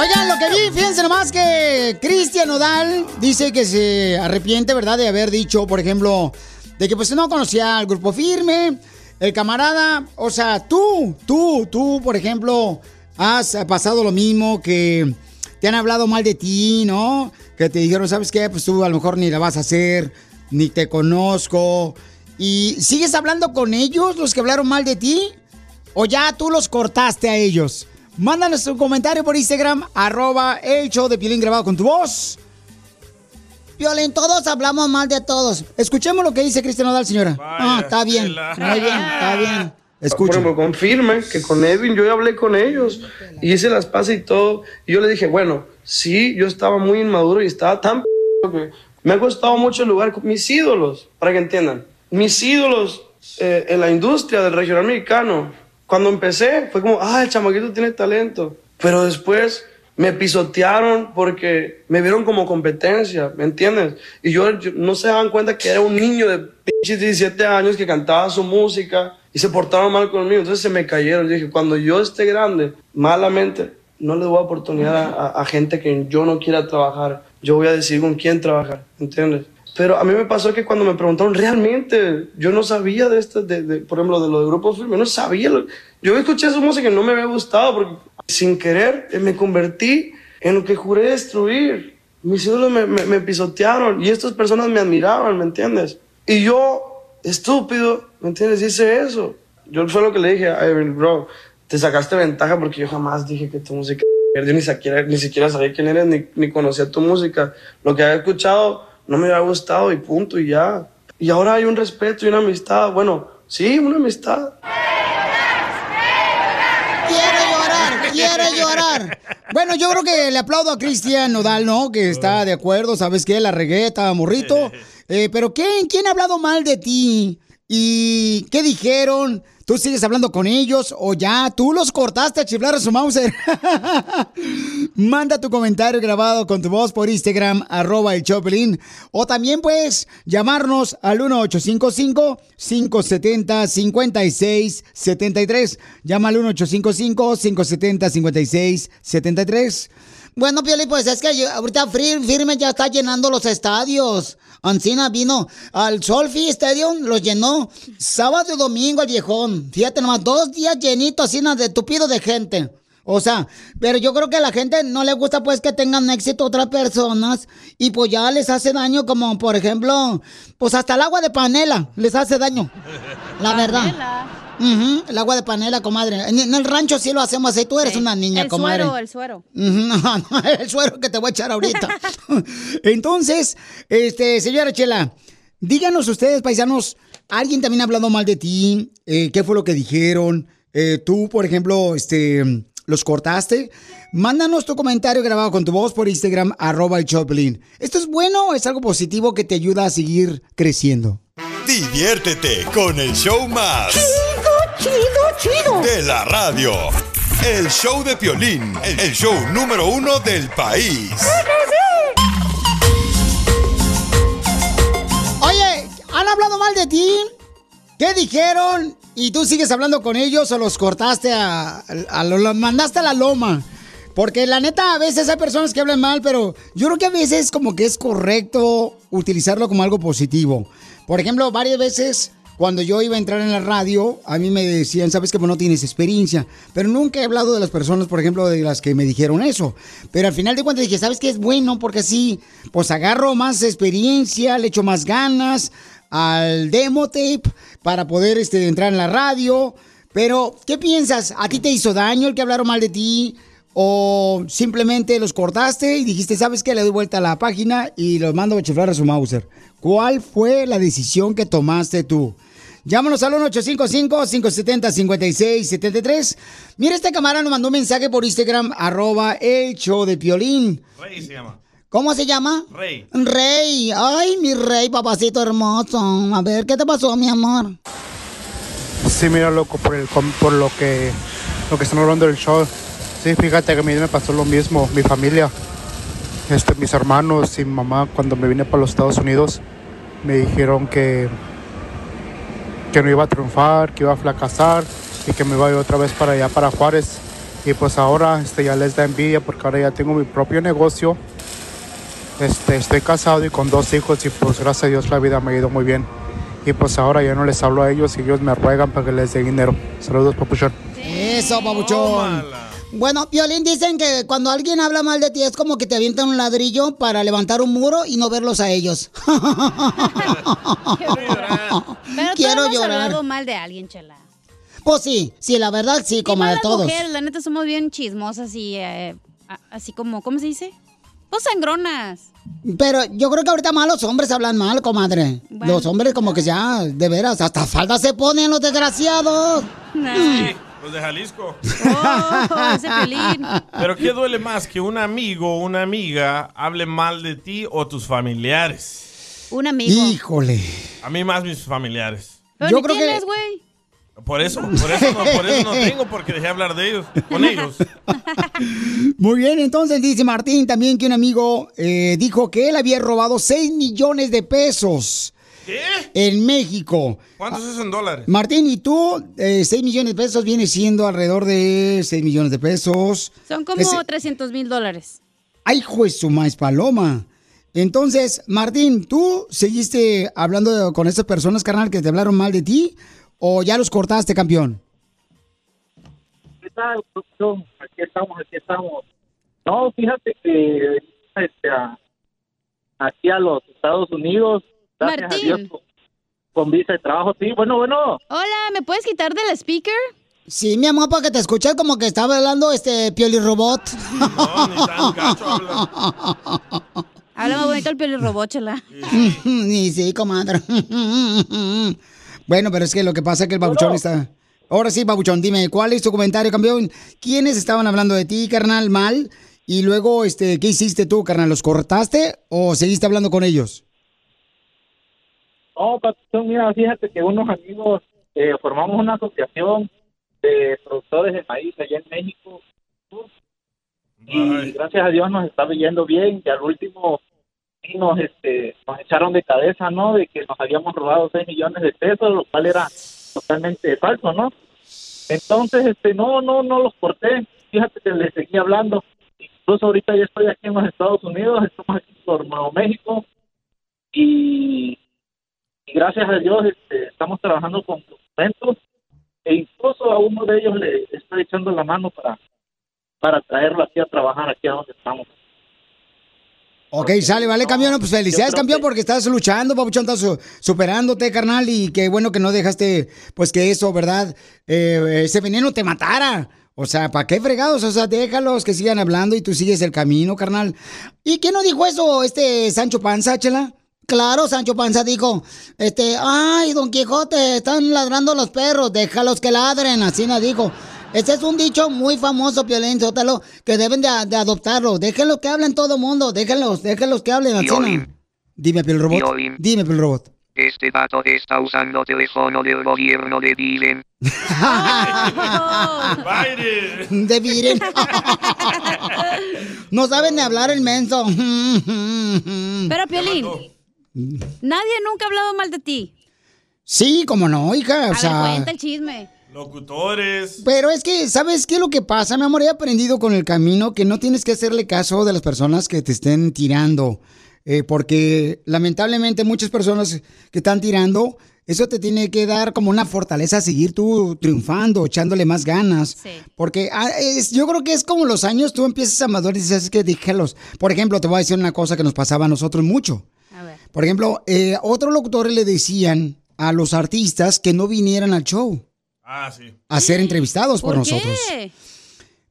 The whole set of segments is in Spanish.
Oigan, lo que vi, fíjense nomás que Cristian Nodal dice que se arrepiente, ¿verdad?, de haber dicho, por ejemplo, de que pues no conocía al grupo firme, el camarada, o sea, tú, tú, tú, por ejemplo, has pasado lo mismo, que te han hablado mal de ti, ¿no? Que te dijeron, ¿sabes qué? Pues tú a lo mejor ni la vas a hacer, ni te conozco. ¿Y sigues hablando con ellos, los que hablaron mal de ti? ¿O ya tú los cortaste a ellos? Mándanos un comentario por Instagram, arroba el show de Piolín grabado con tu voz. Piolín, todos hablamos mal de todos. Escuchemos lo que dice Cristian Nodal, señora. ah, está bien. Muy bien, está bien. Por Escucha. ejemplo, confirme que con Edwin yo ya hablé con ellos y hice las pases y todo. Y yo le dije, bueno, sí, yo estaba muy inmaduro y estaba tan p que me ha costado mucho el lugar con mis ídolos, para que entiendan. Mis ídolos eh, en la industria del regional mexicano. Cuando empecé fue como, ah, el chamaquito tiene talento. Pero después me pisotearon porque me vieron como competencia, ¿me entiendes? Y yo, yo- no se daban cuenta que era un niño de pinches 17 años que cantaba su música y se portaron mal conmigo. Entonces se me cayeron. Yo dije, cuando yo esté grande, malamente, no le doy oportunidad a- a gente que yo no quiera trabajar. Yo voy a decidir con quién trabajar, ¿entiendes? Pero a mí me pasó que cuando me preguntaron, realmente, yo no sabía de esto, de, de- por ejemplo, de lo de Grupo Firme, no sabía. lo- yo escuché su música y no me había gustado porque sin querer eh, me convertí en lo que juré destruir. Mis ídolos me, pisotearon y estas personas me admiraban, ¿me entiendes? Y yo, estúpido, ¿me entiendes? Hice eso. Yo fue lo que le dije a Evan, bro, te sacaste ventaja porque yo jamás dije que tu música... Yo ni siquiera, ni siquiera sabía quién eres, ni, ni conocía tu música. Lo que había escuchado no me había gustado y punto y ya. Y ahora hay un respeto y una amistad. Bueno, sí, una amistad. Quiere llorar, quiere llorar. Bueno, yo creo que le aplaudo a Cristian Nodal, ¿no? Que está de acuerdo, ¿sabes qué? La regueta, morrito. Eh, pero ¿quién, ¿quién ha hablado mal de ti? ¿Y qué dijeron? ¿Tú sigues hablando con ellos o ya tú los cortaste a chiflar a su Mauser? Manda tu comentario grabado con tu voz por Instagram, arroba el Choplin. O también puedes llamarnos al 1855-570-5673. Llama al 1855-570-5673. Bueno, Pioli, pues es que ahorita Fir- Firme ya está llenando los estadios. Ancina vino al Solfi Stadium, los llenó sábado y domingo el viejón. Fíjate nomás, dos días llenitos así na, de tupido de gente. O sea, pero yo creo que a la gente no le gusta pues que tengan éxito otras personas y pues ya les hace daño como por ejemplo, pues hasta el agua de panela les hace daño. La verdad. El agua de panela, comadre. En, en el rancho sí lo hacemos así. Tú eres una niña, el comadre. suero, el suero. No, no, el suero que te voy a echar ahorita. Entonces, este, señora Chela, díganos ustedes, paisanos, ¿alguien también ha hablado mal de ti? Eh, ¿Qué fue lo que dijeron? Eh, tú, por ejemplo, este, los cortaste. Mándanos tu comentario grabado con tu voz por Instagram, arroba el Choplin. ¿Esto es bueno o es algo positivo que te ayuda a seguir creciendo? Diviértete con el show más. De la radio. El show de Piolín, el show número uno del país. Oye, ¿han hablado mal de ti? ¿Qué dijeron? ¿Y tú sigues hablando con ellos o los cortaste a, a- lo- los mandaste a la loma? Porque la neta, a veces hay personas que hablan mal, pero yo creo que a veces como que es correcto utilizarlo como algo positivo. Por ejemplo, varias veces cuando yo iba a entrar en la radio, a mí me decían, sabes que pues no tienes experiencia. Pero nunca he hablado de las personas, por ejemplo, de las que me dijeron eso. Pero al final de cuentas dije, ¿sabes qué es bueno? Porque así, pues agarro más experiencia, le echo más ganas al demo tape para poder este, entrar en la radio. Pero, ¿qué piensas? ¿A ti te hizo daño el que hablaron mal de ti? ¿O simplemente los cortaste y dijiste, sabes qué? Le doy vuelta a la página y los mando a chiflar a su Mauser? ¿Cuál fue la decisión que tomaste tú? Llámanos al 1-855-570-5673. Mira, este camarada nos mandó un mensaje por Instagram, arroba el show de Piolín. Rey se llama. ¿Cómo se llama? Rey. Rey. Ay, mi rey, papacito hermoso. A ver, ¿qué te pasó, mi amor? Sí, mira, loco, por, el, com- por lo que lo que están hablando del show. Sí, fíjate que a mí me pasó lo mismo. Mi familia, este, mis hermanos y mi mamá, cuando me vine para los Estados Unidos, me dijeron que, que no iba a triunfar, que iba a fracasar y que me iba a ir otra vez para allá, para Juárez. Y pues ahora este, ya les da envidia porque ahora ya tengo mi propio negocio. Este, estoy casado y con dos hijos y pues gracias a Dios la vida me ha ido muy bien. Y pues ahora ya no les hablo a ellos y ellos me ruegan para que les dé dinero. Saludos, papuchón. Eso, papuchón. Bueno, Piolín, dicen que cuando alguien habla mal de ti es como que te avientan un ladrillo para levantar un muro y no verlos a ellos. Pero Quiero todos hemos llorar. hablado mal de alguien, chela. Pues sí, sí, la verdad sí, como de todos. mujeres, la neta, somos bien chismosas y eh, así como, ¿cómo se dice? Pues sangronas. Pero yo creo que ahorita más los hombres hablan mal, comadre. Los hombres como que ya, de veras, hasta falda se ponen los desgraciados. Sí, los de Jalisco. Oh, ese Piolín. Pero ¿qué duele más? ¿Que un amigo o una amiga hable mal de ti o tus familiares? Un amigo. Híjole. A mí más mis familiares. Pero Yo ni creo que- tienes, güey. Por eso, por eso, no, por eso no tengo, porque dejé hablar de ellos, con ellos. Muy bien, entonces dice Martín también que un amigo eh, dijo que él había robado 6 millones de pesos ¿Qué? en México. ¿Cuántos es en dólares? Martín, ¿y tú? Eh, 6 millones de pesos viene siendo alrededor de 6 millones de pesos. Son como Ese- 300 mil dólares. ¡Ay, juez, su maíz paloma! Entonces, Martín, ¿tú seguiste hablando con esas personas, carnal, que te hablaron mal de ti? ¿O ya los cortaste, campeón? ¿Qué tal, producción? Aquí estamos, aquí estamos. No, fíjate que este, a- aquí a los Estados Unidos, gracias Martín. a Dios, con, con visa de trabajo. Sí, bueno, bueno. Hola, ¿me puedes quitar del speaker? Sí, mi amor, para que te escuches como que estaba hablando este Pioli Robot. No, ni tan gacho habla. Habla más bonito el Piolín robot, chela. Ni sí, comadre. bueno, pero es que lo que pasa es que el babuchón está... Ahora sí, babuchón, dime, ¿cuál es tu comentario, campeón? ¿Quiénes estaban hablando de ti, carnal, mal? Y luego, este, ¿qué hiciste tú, carnal? ¿Los cortaste o seguiste hablando con ellos? No, Patrón, mira, fíjate que unos amigos eh, formamos una asociación de productores de maíz allá en México. Y gracias a Dios nos está yendo bien. Y al último nos, este, nos echaron de cabeza, ¿no? De que nos habíamos robado 6 millones de pesos, lo cual era totalmente falso, ¿no? Entonces, este, no, no, no los corté. Fíjate que les seguí hablando. Incluso ahorita ya estoy aquí en los Estados Unidos, estamos aquí por Nuevo México. Y y gracias a Dios este, estamos trabajando con documentos e incluso a uno de ellos le estoy echando la mano para para traerlo aquí a trabajar aquí a donde estamos. Ok, sale, vale, campeón. Pues felicidades, campeón, porque estás luchando, papuchón, estás su- superándote, carnal, y qué bueno que no dejaste, pues que eso, ¿verdad? Eh, ese veneno te matara. O sea, ¿para qué fregados? O sea, déjalos que sigan hablando y tú sigues el camino, carnal. ¿Y quién no dijo eso, este Sancho Panza, chela? Claro, Sancho Panza dijo, este, ay, Don Quijote, están ladrando los perros, déjalos que ladren, así nos dijo. Este es un dicho muy famoso, Piolín Sótalo, que deben de, de adoptarlo. Déjenlos que hablen todo el mundo, déjenlos, déjenlos que hablen así. Piolín. Dime, Piel Robot. Piolín. Dime, Piel Robot. Este vato está usando teléfono del gobierno de Biden. De Viren. no saben de hablar el menso. Pero, Piolín, nadie nunca ha hablado mal de ti. Sí, como no, hija. O A sea, ver, cuenta el chisme. Locutores. Pero es que, ¿sabes qué es lo que pasa, mi amor? He aprendido con el camino que no tienes que hacerle caso de las personas que te estén tirando. Eh, porque lamentablemente muchas personas que están tirando eso te tiene que dar como una fortaleza a seguir tú triunfando, echándole más ganas. Porque ah, es- yo creo que es como los años, tú empiezas a madurar y dices, es que déjalos. Por ejemplo, te voy a decir una cosa que nos pasaba a nosotros mucho. Por ejemplo, eh, otros locutores le decían a los artistas que no vinieran al show Ah, sí. a ser entrevistados por, ¿Por qué? nosotros.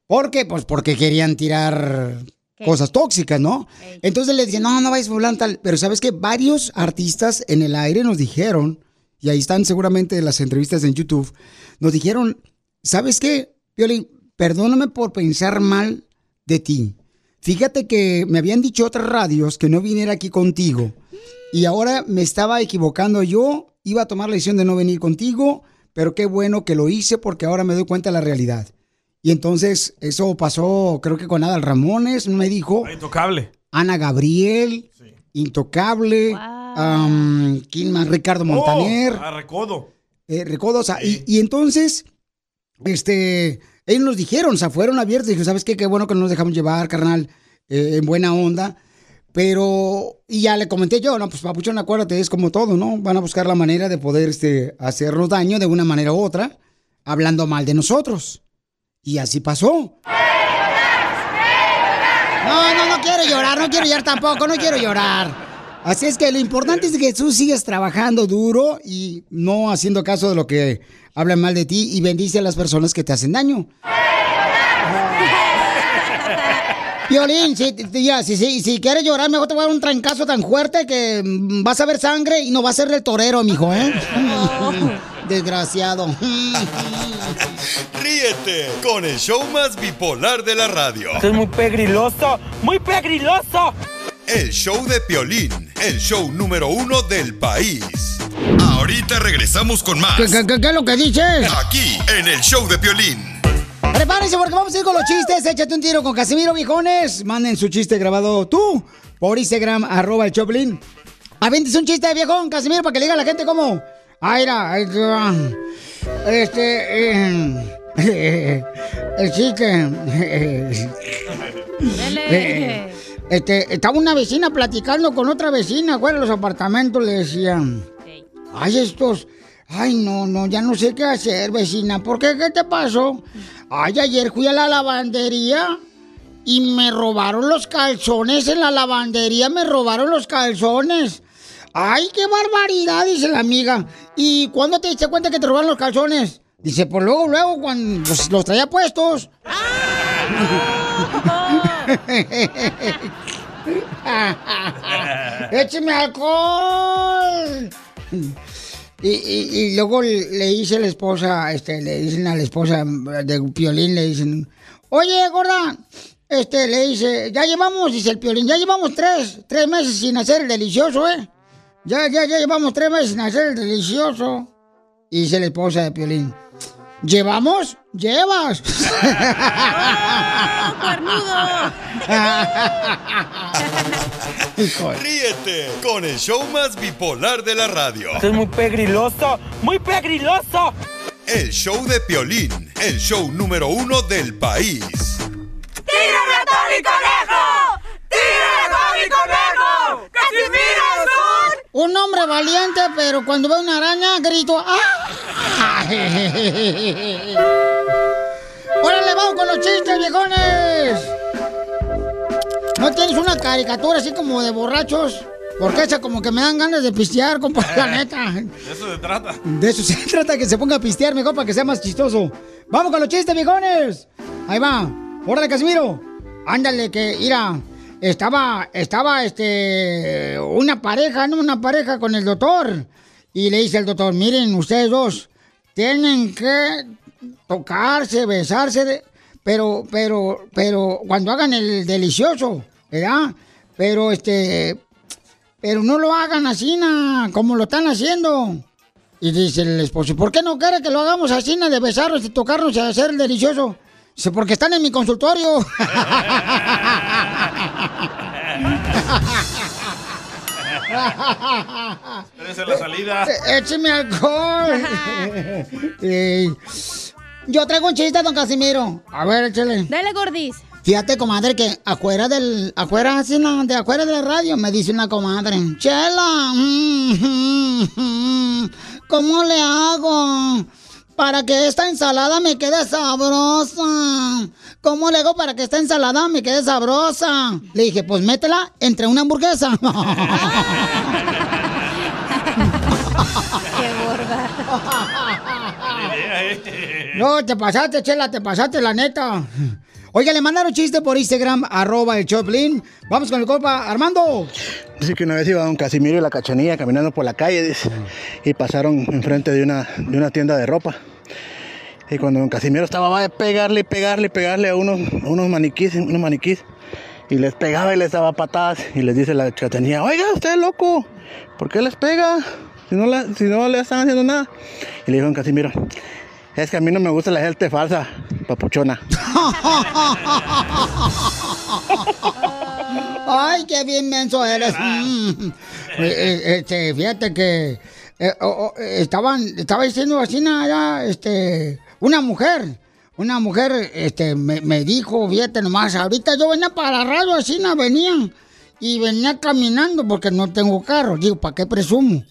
¿Por qué? Pues porque querían tirar ¿Qué? cosas tóxicas, ¿no? Entonces le decían, no, no vayas fulano tal. Pero sabes que varios artistas en el aire nos dijeron, y ahí están seguramente las entrevistas en YouTube, nos dijeron, ¿sabes qué, Piolín? Perdóname por pensar mal de ti. Fíjate que me habían dicho otras radios que no viniera aquí contigo. Y ahora me estaba equivocando yo. Iba a tomar la decisión de no venir contigo, pero qué bueno que lo hice porque ahora me doy cuenta de la realidad. Y entonces eso pasó, creo que con Adal Ramones, me dijo. Intocable. Ana Gabriel, Intocable, am, ¿quién más? Ricardo Montaner. Oh, a recodo. Eh, Recodo, o sea, y, y entonces, este, ellos nos dijeron, o sea, fueron abiertos, dijeron, ¿sabes qué? Qué bueno que no nos dejamos llevar, carnal, eh, en buena onda. Pero, y ya le comenté yo, no, pues papuchón, acuérdate, es como todo, ¿no? Van a buscar la manera de poder, este, hacernos daño de una manera u otra, hablando mal de nosotros. Y así pasó. No, no, no quiero llorar, no quiero llorar tampoco, no quiero llorar. Así es que lo importante es que tú sigas trabajando duro y no haciendo caso de lo que hablan mal de ti y bendice a las personas que te hacen daño. Violín, si, ya, si, si, si quieres llorar, mejor te voy a dar un trancazo tan fuerte que mm, vas a ver sangre y no va a ser el torero, mijo, ¿eh? Desgraciado. Ríete con el show más bipolar de la radio. Esto es muy pegriloso, muy pegriloso. El show de Piolín, el show número uno del país. Ahorita regresamos con más. ¿Qué, qué, qué- qué es lo que dices? Aquí, en el show de Piolín. Prepárense porque vamos a ir con los chistes. Échate un tiro con Casimiro, viejones. Manden su chiste grabado tú por Instagram, arroba el Choplin. Avientes un chiste, viejón, Casimiro, para que le diga a la gente cómo. Ah, te va. este... eh, el chiste... Eh, este, estaba una vecina platicando con otra vecina, fuera de los apartamentos, le decían. Ay, estos. Ay, no, no, ya no sé qué hacer, vecina. ¿Por qué? ¿Qué te pasó? Ay, ayer fui a la lavandería y me robaron los calzones en la lavandería, me robaron los calzones. Ay, qué barbaridad, dice la amiga. ¿Y cuándo te diste cuenta que te robaron los calzones? Dice, pues luego, luego, cuando los traía puestos. ¡Écheme alcohol! Y, y- luego le dice la esposa, este, le dicen a la esposa de Piolín, le dicen, oye, gorda, este, le dice, ya llevamos, dice el Piolín, ya llevamos tres, tres meses sin hacer el delicioso, ¿eh? Ya, ya, ya llevamos tres meses sin hacer el delicioso. Dice la esposa de Piolín, ¿llevamos? ¡Llevas! Ríete con el show más bipolar de la radio. Esto es muy pegriloso, muy pegriloso. El show de Piolín, el show número uno del país. ¡Tírame a Tony Conejo! ¡Tírame a Tony Conejo! ¡Casimiro Un hombre valiente, pero cuando ve una araña, grito ¡Ah! ¡Órale, vamos con los chistes, viejones! ¿No tienes una caricatura así como de borrachos? Porque esa como que me dan ganas de pistear, compa, la neta. De eso se trata. De eso se trata, que se ponga a pistear mejor para que sea más chistoso. ¡Vamos con los chistes, viejones! Ahí va. ¡Órale, Casimiro! Ándale, que, mira, estaba, estaba, este, una pareja, ¿no? Una pareja con el doctor. Y le dice el doctor, miren, ustedes dos, tienen que tocarse, besarse, pero, pero, pero, cuando hagan el delicioso, ¿verdad? Pero, este, pero no lo hagan así, na, como lo están haciendo. Y dice el esposo, ¿por qué no quiere que lo hagamos así, na, de besarnos, de tocarnos y hacer el delicioso? Dice, porque están en mi consultorio. Espérense la salida. Eh, Écheme alcohol. Eh, yo traigo un chiste, don Casimiro. A ver, échale. Dale, gordis. Fíjate, comadre, que afuera del, afuera, así, no, de afuera de la radio, me dice una comadre, Chela, mm, mm, mm, ¿cómo le hago para que esta ensalada me quede sabrosa? ¿Cómo le hago para que esta ensalada me quede sabrosa? Le dije, pues métela entre una hamburguesa. Qué gorda. No, te pasaste, Chela, te pasaste, la neta. Oiga, le mandaron chiste por Instagram, arroba el Choplin. Vamos con el copa. Armando. Dice que una vez iba don Casimiro y la cachanilla caminando por la calle dice, y pasaron enfrente de una, de una tienda de ropa. Y cuando don Casimiro estaba va a pegarle, pegarle, pegarle a unos, a unos maniquís, unos maniquís, y les pegaba y les daba patadas, y les dice la cachanilla, oiga, usted es loco, ¿por qué les pega? Si no, la- si no le están haciendo nada. Y le dijo don Casimiro, es que a mí no me gusta la gente falsa, papuchona. Ay, qué bien menso eres. Mm. Eh, eh, Este, fíjate que eh, oh, oh, estaban, estaba diciendo así nada, este, una mujer, una mujer, este, me, me dijo, fíjate nomás, ahorita yo venía para la radio, así no venía, y venía caminando porque no tengo carro. Digo, ¿para qué presumo?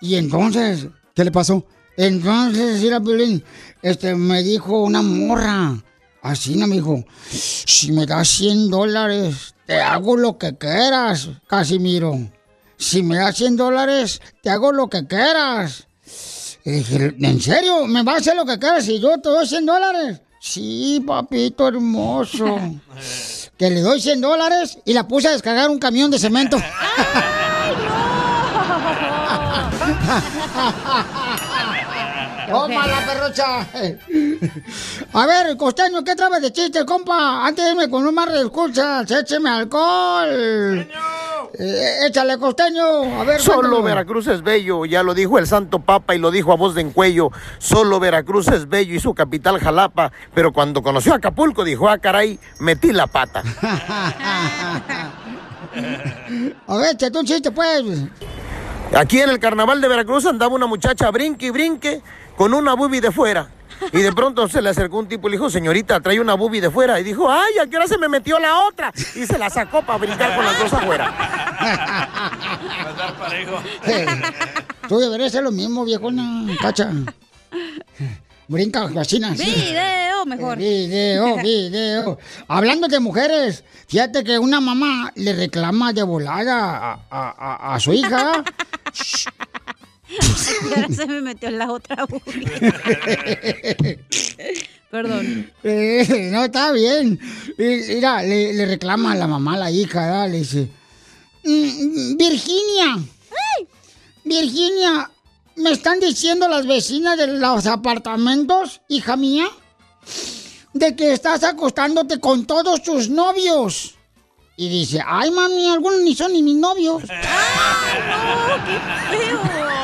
Y entonces, ¿qué le pasó? Entonces, era Piolín, este, me dijo una morra, así no me dijo, si me das 100 dólares, te hago lo que quieras, Casimiro. Si me das 100 dólares, te hago lo que quieras. Y dije, ¿en serio? ¿Me vas a hacer lo que quieras y yo te doy 100 dólares? Sí, papito hermoso. que le doy 100 dólares y la puse a descargar un camión de cemento. ¡Tómala, perrocha! A ver, costeño, ¿qué traes de chiste, compa? Antes de irme con un mar de escuchas, écheme alcohol. Eh, échale, costeño. A ver, Solo cuéntame. Veracruz es bello, ya lo dijo el Santo Papa y lo dijo a voz de encuello. Solo Veracruz es bello y su capital Jalapa. Pero cuando conoció Acapulco dijo, ah, caray, metí la pata. A ver, échate un chiste, pues. Aquí en el carnaval de Veracruz andaba una muchacha brinque y brinque con una bubi de fuera. Y de pronto se le acercó un tipo y le dijo, señorita, trae una bubi de fuera. Y dijo, ay, ¿a qué hora se me metió la otra? Y se la sacó para brincar con las dos afuera. Tú deberías hacer lo mismo, viejona. Cacha. Brinca, vecina. Video, mejor. Video, video. Hablando de mujeres, fíjate que una mamá le reclama de volada a, a- a- a su hija. Y ahora se me metió en la otra Perdón. Eh, no, está bien. Mira, le, le reclama a la mamá, a la hija, le dice, "Mm, Virginia, Virginia, me están diciendo las vecinas de los apartamentos, hija mía, de que estás acostándote con todos tus novios. Y dice, ay mami, algunos ni son ni mis novios. Ahí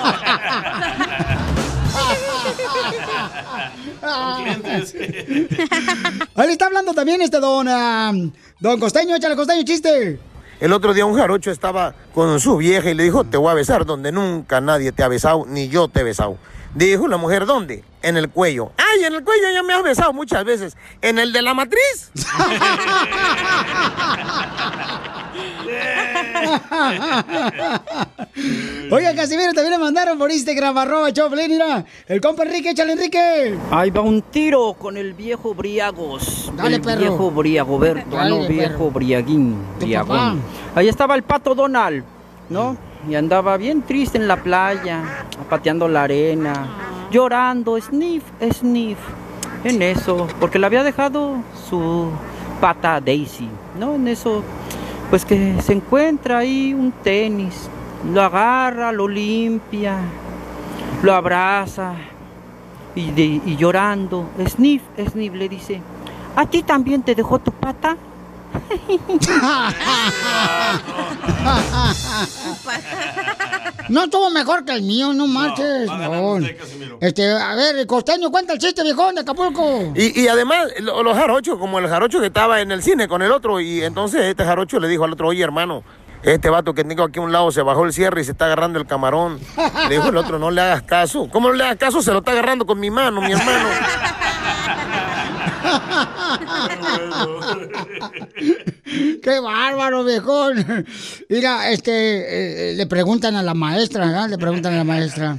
le está hablando también este don, ah, don Costeño, échale Costeño, chiste. El otro día un jarocho estaba con su vieja y le dijo, te voy a besar donde nunca nadie te ha besado, ni yo te he besado. Dijo la mujer, ¿dónde? En el cuello. Ay, en el cuello ya me has besado muchas veces. ¿En el de la matriz? Oiga, Casimiro, también le mandaron por Instagram, arroba Choplin, mira. El compa Enrique, échale Enrique. Ahí va un tiro con el viejo Briagos. Dale, el perro. viejo Briagoberto, Dale, no, perro. viejo Briaguín. Tu Briagón. Ahí estaba el pato Donald, ¿no? Y andaba bien triste en la playa, pateando la arena, llorando, sniff, sniff. En eso, porque le había dejado su pata Daisy, ¿no? En eso, pues que se encuentra ahí un tenis, lo agarra, lo limpia, lo abraza y, de- y llorando, sniff, sniff, le dice, ¿a ti también te dejó tu pata? No estuvo mejor que el mío, no marches. No, Este, a ver, Costeño, cuenta el chiste, viejón, de Acapulco. Y, y además, lo- los jarochos, como el jarocho que estaba en el cine con el otro, y entonces este jarocho le dijo al otro, oye hermano, este vato que tengo aquí a un lado se bajó el cierre y se está agarrando el camarón. Le dijo el otro, no le hagas caso. ¿Cómo no le hagas caso? Se lo está agarrando con mi mano, mi hermano. ¡Qué bárbaro, viejón! Mira, este, eh, le preguntan a la maestra, ¿verdad? Le preguntan a la maestra.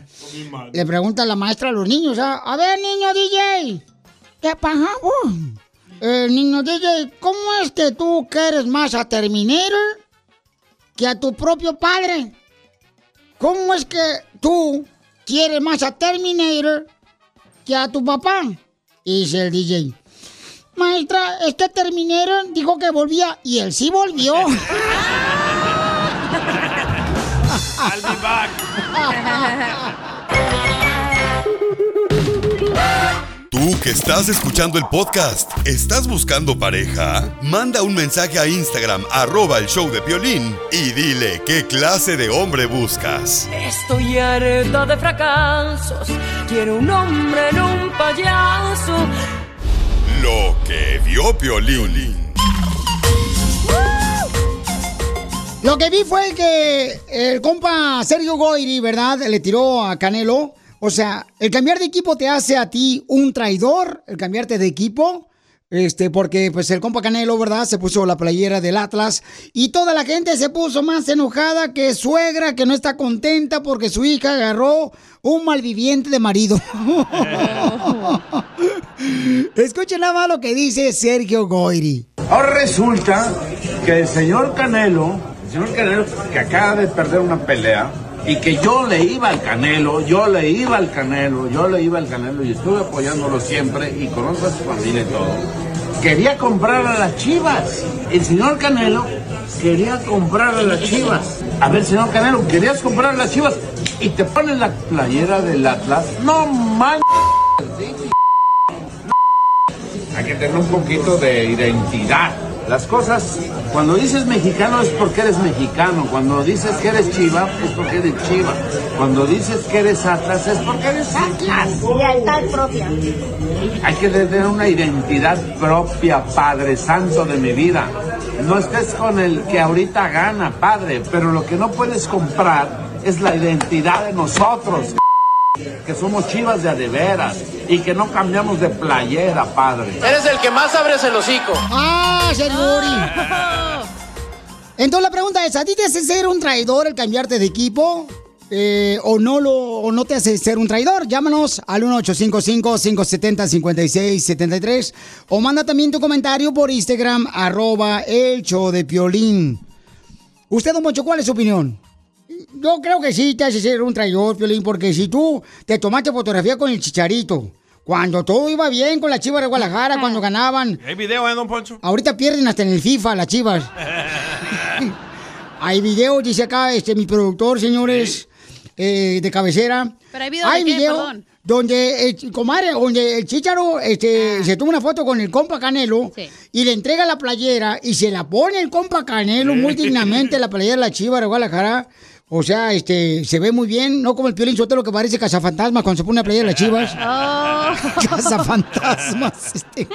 Le pregunta a la maestra a los niños, ¿ah? A ver, niño DJ, ¿qué pasa? Uh, eh, niño DJ, ¿cómo es que tú quieres más a Terminator que a tu propio padre? ¿Cómo es que tú quieres más a Terminator que a tu papá? Dice el DJ, maestra, es que Terminator dijo que volvía y él sí volvió. I'll be back. Tú que estás escuchando el podcast, ¿estás buscando pareja? Manda un mensaje a Instagram, arroba el show de Piolín, y dile qué clase de hombre buscas. Estoy harta de fracasos. Quiero un hombre en un payaso. Lo que vio Piolín. Lo que vi fue que el compa Sergio Goyri, ¿verdad? Le tiró a Canelo. O sea, el cambiar de equipo te hace a ti un traidor, el cambiarte de equipo. Este, porque pues el compa Canelo, ¿verdad? Se puso la playera del Atlas y toda la gente se puso más enojada que suegra que no está contenta porque su hija agarró un malviviente de marido. Escuchen nada más lo que dice Sergio Goyri. Ahora resulta que el señor Canelo, el señor Canelo que acaba de perder una pelea y que yo le iba al Canelo, yo le iba al Canelo, yo le iba al Canelo y estuve apoyándolo siempre y conozco a su familia y todo. Quería comprar a las chivas. El señor Canelo quería comprar a las chivas. A ver, señor Canelo, ¿querías comprar a las chivas? Y te ponen la playera del Atlas. No man. Hay que tener un poquito de identidad. Las cosas, cuando dices mexicano es porque eres mexicano. Cuando dices que eres chiva es porque eres chiva. Cuando dices que eres atlas es porque eres atlas. Lealtad propia. Hay que tener una identidad propia, Padre Santo de mi vida. No estés con el que ahorita gana, Padre, pero lo que no puedes comprar es la identidad de nosotros, que somos chivas de a de veras y que no cambiamos de playera, Padre. Eres el que más abres el hocico. ¡Ah, Sergori! Entonces la pregunta es, ¿a ti te hace ser un traidor el cambiarte de equipo? Eh, o no lo o no te hace ser un traidor, llámanos al 1855-570-5673 o manda también tu comentario por Instagram, arroba el show de Piolín. Usted, don Poncho, ¿cuál es su opinión? Yo creo que sí te hace ser un traidor, Piolín, porque si tú te tomaste fotografía con el chicharito, cuando todo iba bien con la Chivas de Guadalajara, cuando ganaban, ¿Hay video, eh, don Poncho? ahorita pierden hasta en el FIFA las Chivas. Hay videos, dice acá este mi productor, señores, eh, de cabecera. Pero hay video de qué, video perdón. donde el, comadre, donde el chicharo este, se toma una foto con el compa Canelo Sí. y le entrega la playera y se la pone el compa Canelo muy dignamente la playera de la Chiva de Guadalajara. O sea, este, se ve muy bien, no como el Piolín Sotelo que parece cazafantasma cuando se pone una playera de las Chivas. Cazafantasmas, este.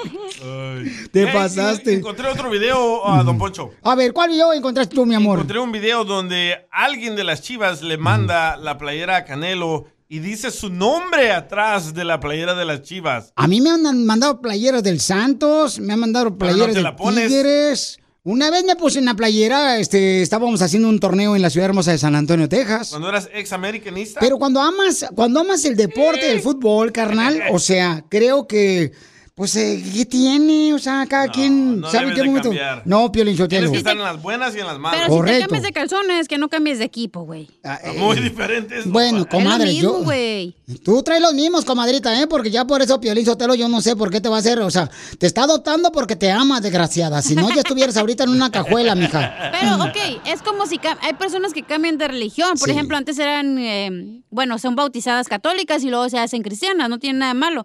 Te Eh, pasaste. Encontré otro video, a don Poncho. A ver, ¿cuál video encontraste tú, mi amor? Encontré un video donde alguien de las chivas le manda la playera a Canelo y dice su nombre atrás de la playera de las chivas. A mí me han mandado playeras del Santos, me han mandado playeras de. Tigres. Una vez me puse en la playera, este, estábamos haciendo un torneo en la ciudad hermosa de San Antonio, Texas. Cuando eras ex americanista. Pero cuando amas, cuando amas el deporte, el fútbol, carnal, o sea, creo que, pues, eh, ¿qué tiene? O sea, cada quien no sabe en qué de momento. cambiar. No, Piolín Tienes Sotelo. que estar en las buenas y en las malas. Pero si te cambias de calzones, que no cambies de equipo, güey. Muy diferentes. Bueno, comadre, Es lo mismo, yo- güey. Tú traes los mismos, comadrita, ¿eh? Porque ya por eso Piolín Sotelo yo no sé por qué te va a hacer, o sea, te está adoptando porque te ama, desgraciada. Si no, ya estuvieras ahorita en una cajuela, mija. Pero, ok, es como si hay personas que cambian de religión. Por Sí. ejemplo, antes eran, eh, bueno, son bautizadas católicas y luego se hacen cristianas, no tiene nada de malo.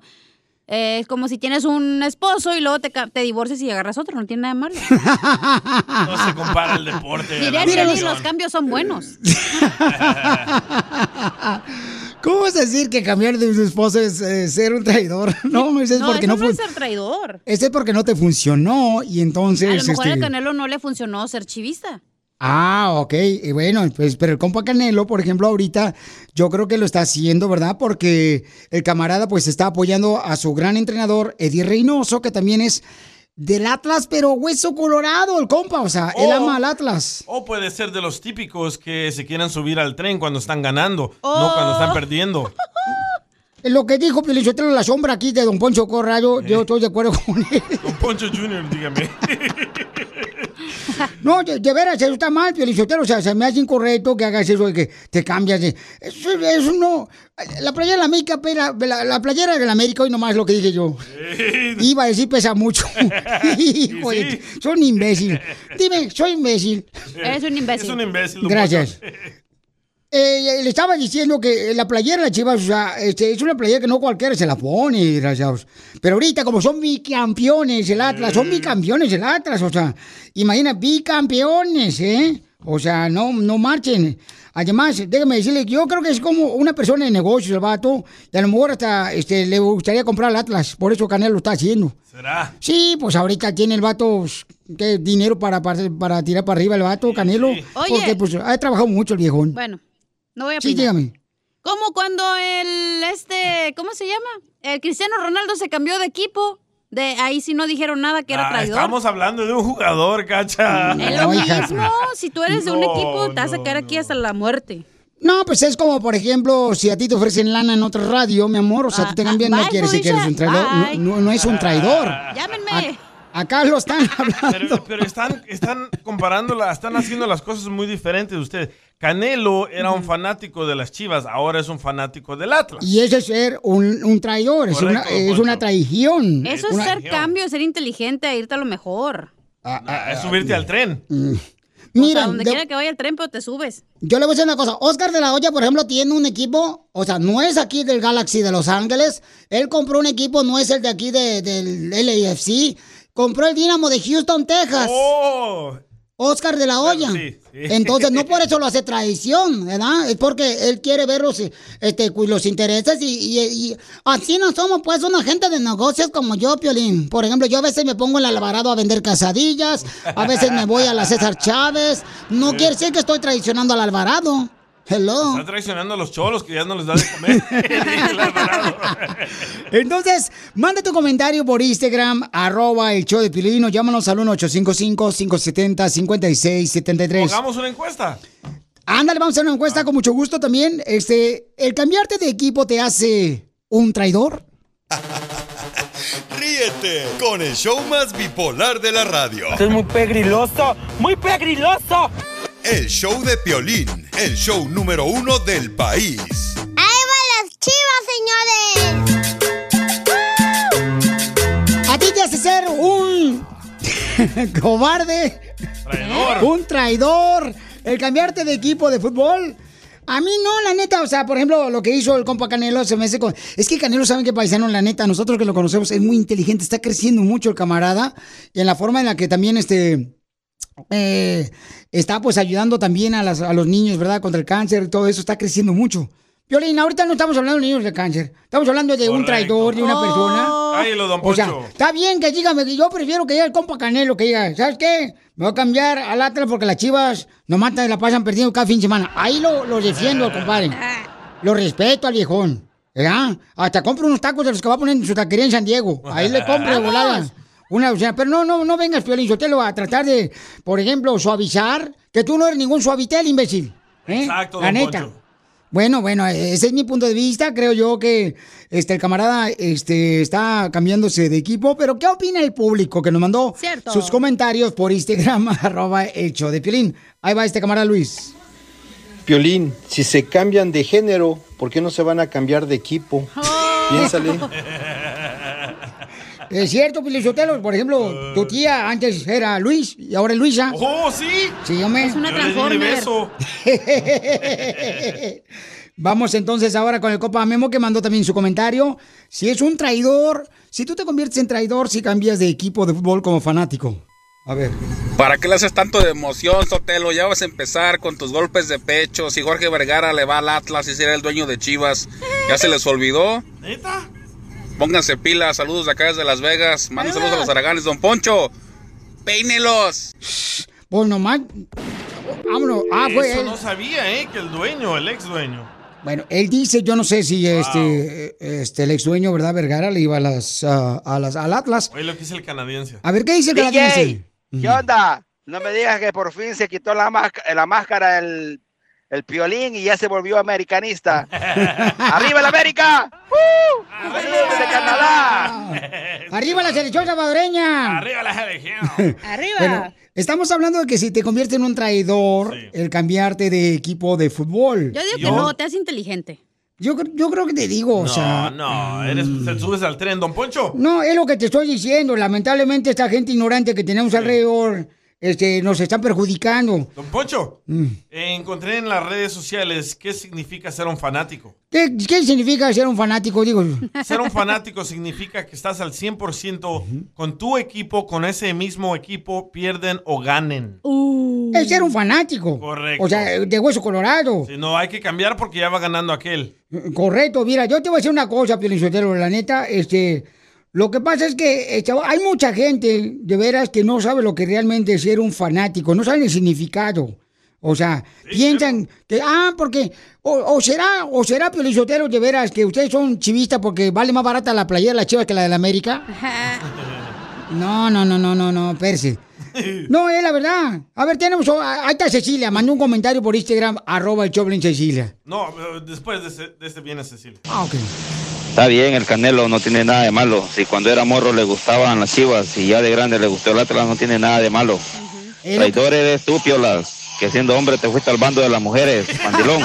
Eh, es como si tienes un esposo y luego te, te divorcias y agarras otro, no tiene nada de malo. No se compara el deporte. a la Diría que los cambios son buenos. ¿Cómo vas a decir que cambiar de esposo es eh, ser un traidor? No, ese es No, porque eso no, no es ser traidor. ese es porque no te funcionó y entonces A lo mejor este, al Canelo no le funcionó ser chivista. Ah, ok. Y bueno, pues, pero el compa Canelo, por ejemplo, ahorita yo creo que lo está haciendo, ¿verdad? Porque el camarada pues está apoyando a su gran entrenador, Eddie Reynoso, que también es del Atlas, pero hueso colorado, el compa. O sea, él Oh. ama al Atlas. O puede ser de los típicos que se quieren subir al tren cuando están ganando, no cuando están perdiendo. Lo que dijo Pielichotelo, la sombra aquí de Don Poncho Corrado, yo estoy de acuerdo con él. Don Poncho Jr., dígame. No, de, de veras, eso está mal, Pielichotelo. O sea, se me hace incorrecto que hagas eso de que te cambias de... Eso, eso no... La playera de la América, la, la, la playera de la América, hoy nomás lo que dije yo. Iba a decir pesa mucho. Hijo de- Soy un imbécil. Dime, soy imbécil. Eres un imbécil. Es un imbécil. Gracias. Eh, le estaba diciendo que la playera de las chivas, o sea, este, es una playera que no cualquiera se la pone. Pero ahorita, como son bicampeones el Atlas, son bicampeones el Atlas, o sea, imagina, bicampeones, ¿eh? O sea, no, no marchen. Además, déjame decirle, que yo creo que es como una persona de negocios, el vato, y a lo mejor hasta este, le gustaría comprar el Atlas, por eso Canelo lo está haciendo. ¿Será? Sí, pues ahorita tiene el vato pues, ¿qué, dinero para, para, para tirar para arriba el vato, Canelo. Oye. Porque pues ha trabajado mucho el viejón. Bueno, no voy a Sí, opinar. dígame. Como cuando el, este, ¿cómo se llama? El Cristiano Ronaldo se cambió de equipo. De ahí sí no dijeron nada que era Ah, traidor. estamos hablando de un jugador, cacha. Es lo mismo. Si tú eres de un No, equipo, te vas a quedar aquí hasta la muerte. No, pues es como, por ejemplo, si a ti te ofrecen lana en otra radio, mi amor, o sea, tú te cambian, no bye, quiere decir que eres un traidor. No- no es un traidor. Llámenme. Acá lo están hablando. Pero, pero están, están comparándola, están haciendo las cosas muy diferentes de usted. Canelo era un fanático de las Chivas, ahora es un fanático del Atlas. Y eso es ser un, un traidor, es una, Correcto, es una traición. Eso es Una- ser cambio, ser inteligente, irte a lo mejor. Ah, es subirte al tren. o Mira, sea, donde de- quiera que vaya el tren, pero te subes. Yo le voy a decir una cosa. Oscar de la Hoya, por ejemplo, tiene un equipo, o sea, no es aquí del Galaxy de Los Ángeles. Él compró un equipo, no es el de aquí de- del LAFC. Compró el Dynamo de Houston, Texas. Oh. Oscar de la Hoya. sí, sí. Entonces, no por eso lo hace traición, ¿verdad? Es porque él quiere ver los, este, los intereses y, y- y así no somos, pues, una gente de negocios como yo, Piolín. Por ejemplo, yo a veces me pongo en el Alvarado a vender casadillas, a veces me voy a la César Chávez. No quiere decir que estoy traicionando al Alvarado. Hello. Está traicionando a los cholos que ya no les da de comer. Entonces, manda tu comentario por Instagram, arroba el show de Pilino, llámanos al 1-855-570-5673. Hagamos una encuesta. Ándale, vamos a hacer una encuesta con mucho gusto también. Este, ¿el cambiarte de equipo te hace un traidor? Ríete con el show más bipolar de la radio. Esto es muy pegriloso, muy pegriloso. El show de Piolín, el show número uno del país. ¡Ahí van las chivas, señores! ¿A ti te hace ser un cobarde? Traidor. Un traidor. El cambiarte de equipo de fútbol. A mí no, la neta, o sea, por ejemplo, lo que hizo el compa Canelo se me hace con... Es que Canelo saben que paisano, la neta, nosotros que lo conocemos, es muy inteligente, está creciendo mucho el camarada y en la forma en la que también este... eh, está pues ayudando también a, las- a los niños, ¿verdad? Contra el cáncer y todo eso, está creciendo mucho. Violín, ahorita no estamos hablando de niños de cáncer, estamos hablando de un traidor, de una persona. Cállelo, don O sea, Poncho. está bien que dígame que yo prefiero que diga el compa Canelo que diga, ¿sabes qué? Me voy a cambiar al Atlas porque las chivas no matan y la pasan perdiendo cada fin de semana. Ahí lo, lo defiendo, compadre. Lo respeto al viejón. ¿verdad? Hasta compro unos tacos de los que va a poner en su taquería en San Diego. Ahí le compro de volada. Una docena. Pero no, no, no vengas, Piolín Sotelo, a tratar de, por ejemplo, suavizar. Que tú no eres ningún suavitel, imbécil. ¿eh? Exacto, La don neta. Poncho. Bueno, bueno, ese es mi punto de vista. Creo yo que este, el camarada este, está cambiándose de equipo. Pero, ¿qué opina el público que nos mandó Cierto. sus comentarios por Instagram, arroba el show de Piolín? Ahí va este camarada Luis. Piolín, si se cambian de género, ¿por qué no se van a cambiar de equipo? Piénsale. Es cierto, Piolín Sotelo. Por ejemplo, tu tía antes era Luis y ahora es Luisa. ¡Oh, sí! Sí, hombre. Es una Transformer. beso. Vamos entonces ahora con el Copa Memo que mandó también su comentario. Si es un traidor, si tú te conviertes en traidor si cambias de equipo de fútbol como fanático. A ver. ¿Para qué le haces tanto de emoción, Sotelo? Ya vas a empezar con tus golpes de pecho. Si Jorge Vergara le va al Atlas y será el dueño de Chivas, ¿ya se les olvidó? ¿Neta? Pónganse pilas, saludos de acá desde Las Vegas. Manden saludos a los Araganes, don Poncho. ¡Peínelos! Pues nomás. Vámonos. Ah, fue Eso él. no sabía, ¿eh? Que el dueño, el ex dueño. Bueno, él dice, yo no sé si este, este el ex dueño, ¿verdad? Vergara le iba a las, ah, a las, al Atlas. Oye lo que dice el canadiense. A ver, ¿qué dice el DJ, canadiense? ¿qué onda? No me digas que por fin se quitó la, la máscara el, el piolín y ya se volvió americanista. ¡Arriba el América! ¡Uh! ¡Saludos de Canadá! ¡Arriba la selección salvadoreña! Arriba la selección. ¡Arriba! Bueno, estamos hablando de que si te conviertes en un traidor, el cambiarte de equipo de fútbol. Yo digo que no, te haces inteligente. Yo, yo creo que te digo, o No, sea... no, eres, te subes al tren, don Poncho. No, es lo que te estoy diciendo. Lamentablemente esta gente ignorante que tenemos alrededor este, nos están perjudicando. Don Poncho, Mm. encontré en las redes sociales qué significa ser un fanático. ¿Qué, qué significa ser un fanático? Digo, Ser un fanático significa que estás al 100% con tu equipo, con ese mismo equipo, pierden o ganen. es ser un fanático. Correcto. O sea, de hueso colorado. Si no, hay que cambiar porque ya va ganando aquel. Correcto, mira, yo te voy a decir una cosa, Piolinsotero, la neta, este, lo que pasa es que eh, chavo, hay mucha gente, de veras, que no sabe lo que realmente es ser un fanático, no saben el significado. O sea, piensan que, ah, porque, o, o será, o será, Piolinsotero, de veras, que ustedes son chivistas porque vale más barata la playera de la Chivas que la de la América. No, no, no, no, no, no, Percy. No, es la verdad. A ver, tenemos, oh, ahí está Cecilia, mandó un comentario por Instagram, arroba el Choblin Cecilia. No, eh, después de este, de este viene Cecilia. Ah, ok. Está bien, el Canelo no tiene nada de malo. Si cuando era morro le gustaban las chivas y ya de grande le gustó el Atlas, no tiene nada de malo. Traidor eres tú, Piolas, que siendo hombre te fuiste al bando de las mujeres, mandilón.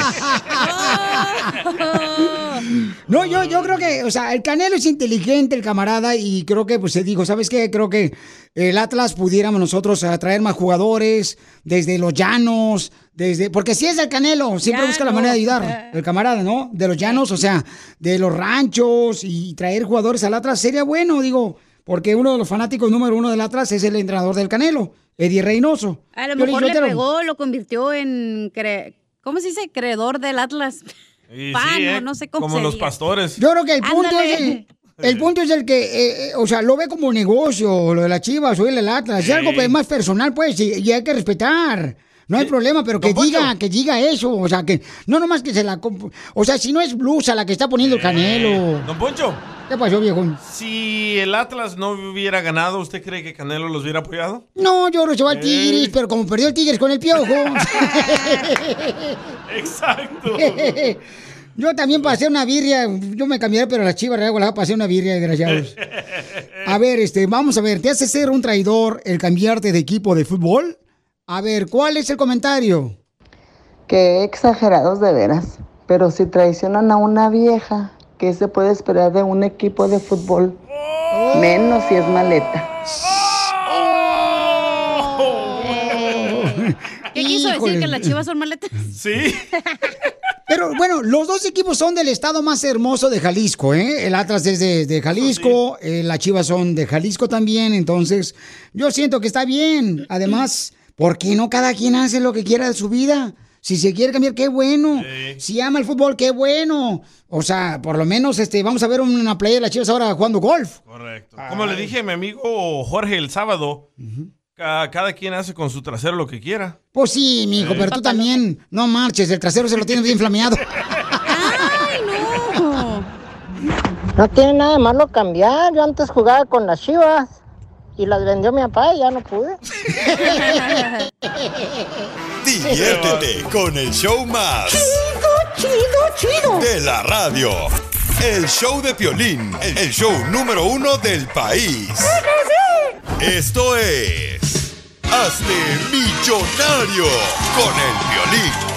No, yo, yo creo que, o sea, el Canelo es inteligente, el camarada, y creo que pues se dijo, ¿sabes qué? Creo que el Atlas pudiéramos nosotros atraer más jugadores desde los llanos, desde, porque si es el Canelo, siempre busca la manera de ayudar, el camarada, ¿no? De los llanos, o sea, de los ranchos y traer jugadores al Atlas sería bueno, digo, porque uno de los fanáticos número uno del Atlas es el entrenador del Canelo, Eddie Reynoso. A lo mejor le pegó, lo convirtió en... cre- ¿Cómo se dice? Creedor del Atlas. Y Pan, sí, o ¿eh? no sé cómo Como se los diga. pastores. Yo creo que el punto Ándale. es el, el punto es el que, eh, eh, o sea, lo ve como negocio, lo de las chivas o el Atlas, es algo pues, más personal, pues, y, y hay que respetar. No hay problema, pero que diga, que diga eso, o sea, que no nomás que se la... O sea, si no es blusa la que está poniendo el Canelo. Don Poncho, ¿Qué pasó, viejo? si el Atlas no hubiera ganado, ¿usted cree que Canelo los hubiera apoyado? No, yo no va al Eh. Tigres, pero como perdió el Tigres con el piojo. Exacto. Yo también pasé una birria, yo me cambiaré, pero las chivas regalas pasé una birria, desgraciados. A ver, este, vamos a ver, ¿te hace ser un traidor el cambiarte de equipo de fútbol? A ver, ¿cuál es el comentario? Qué exagerados de veras. Pero si traicionan a una vieja, ¿qué se puede esperar de un equipo de fútbol? Menos si es maleta. ¿Qué quiso Híjole. decir? ¿Que las chivas son maletas? Sí. Pero bueno, los dos equipos son del estado más hermoso de Jalisco, ¿eh? El Atlas es de, de Jalisco, eh, las Chivas son de Jalisco también, entonces yo siento que está bien. Además, ¿por qué no cada quien hace lo que quiera de su vida? Si se quiere cambiar, qué bueno. Si ama el fútbol, qué bueno. O sea, por lo menos este, vamos a ver una playa de las Chivas ahora jugando golf. Correcto. Como le dije a mi amigo Jorge el sábado, ca- cada quien hace con su trasero lo que quiera. Pues sí, mijo, Sí. pero tú también no marches, el trasero se lo tienes bien flameado. No tiene nada de malo cambiar. Yo antes jugaba con las chivas y las vendió mi papá y ya no pude. Diviértete con el show más. Chido, chido. De la radio. El show de Piolín, el show número uno del país. Esto es... Hazte millonario con el Piolín.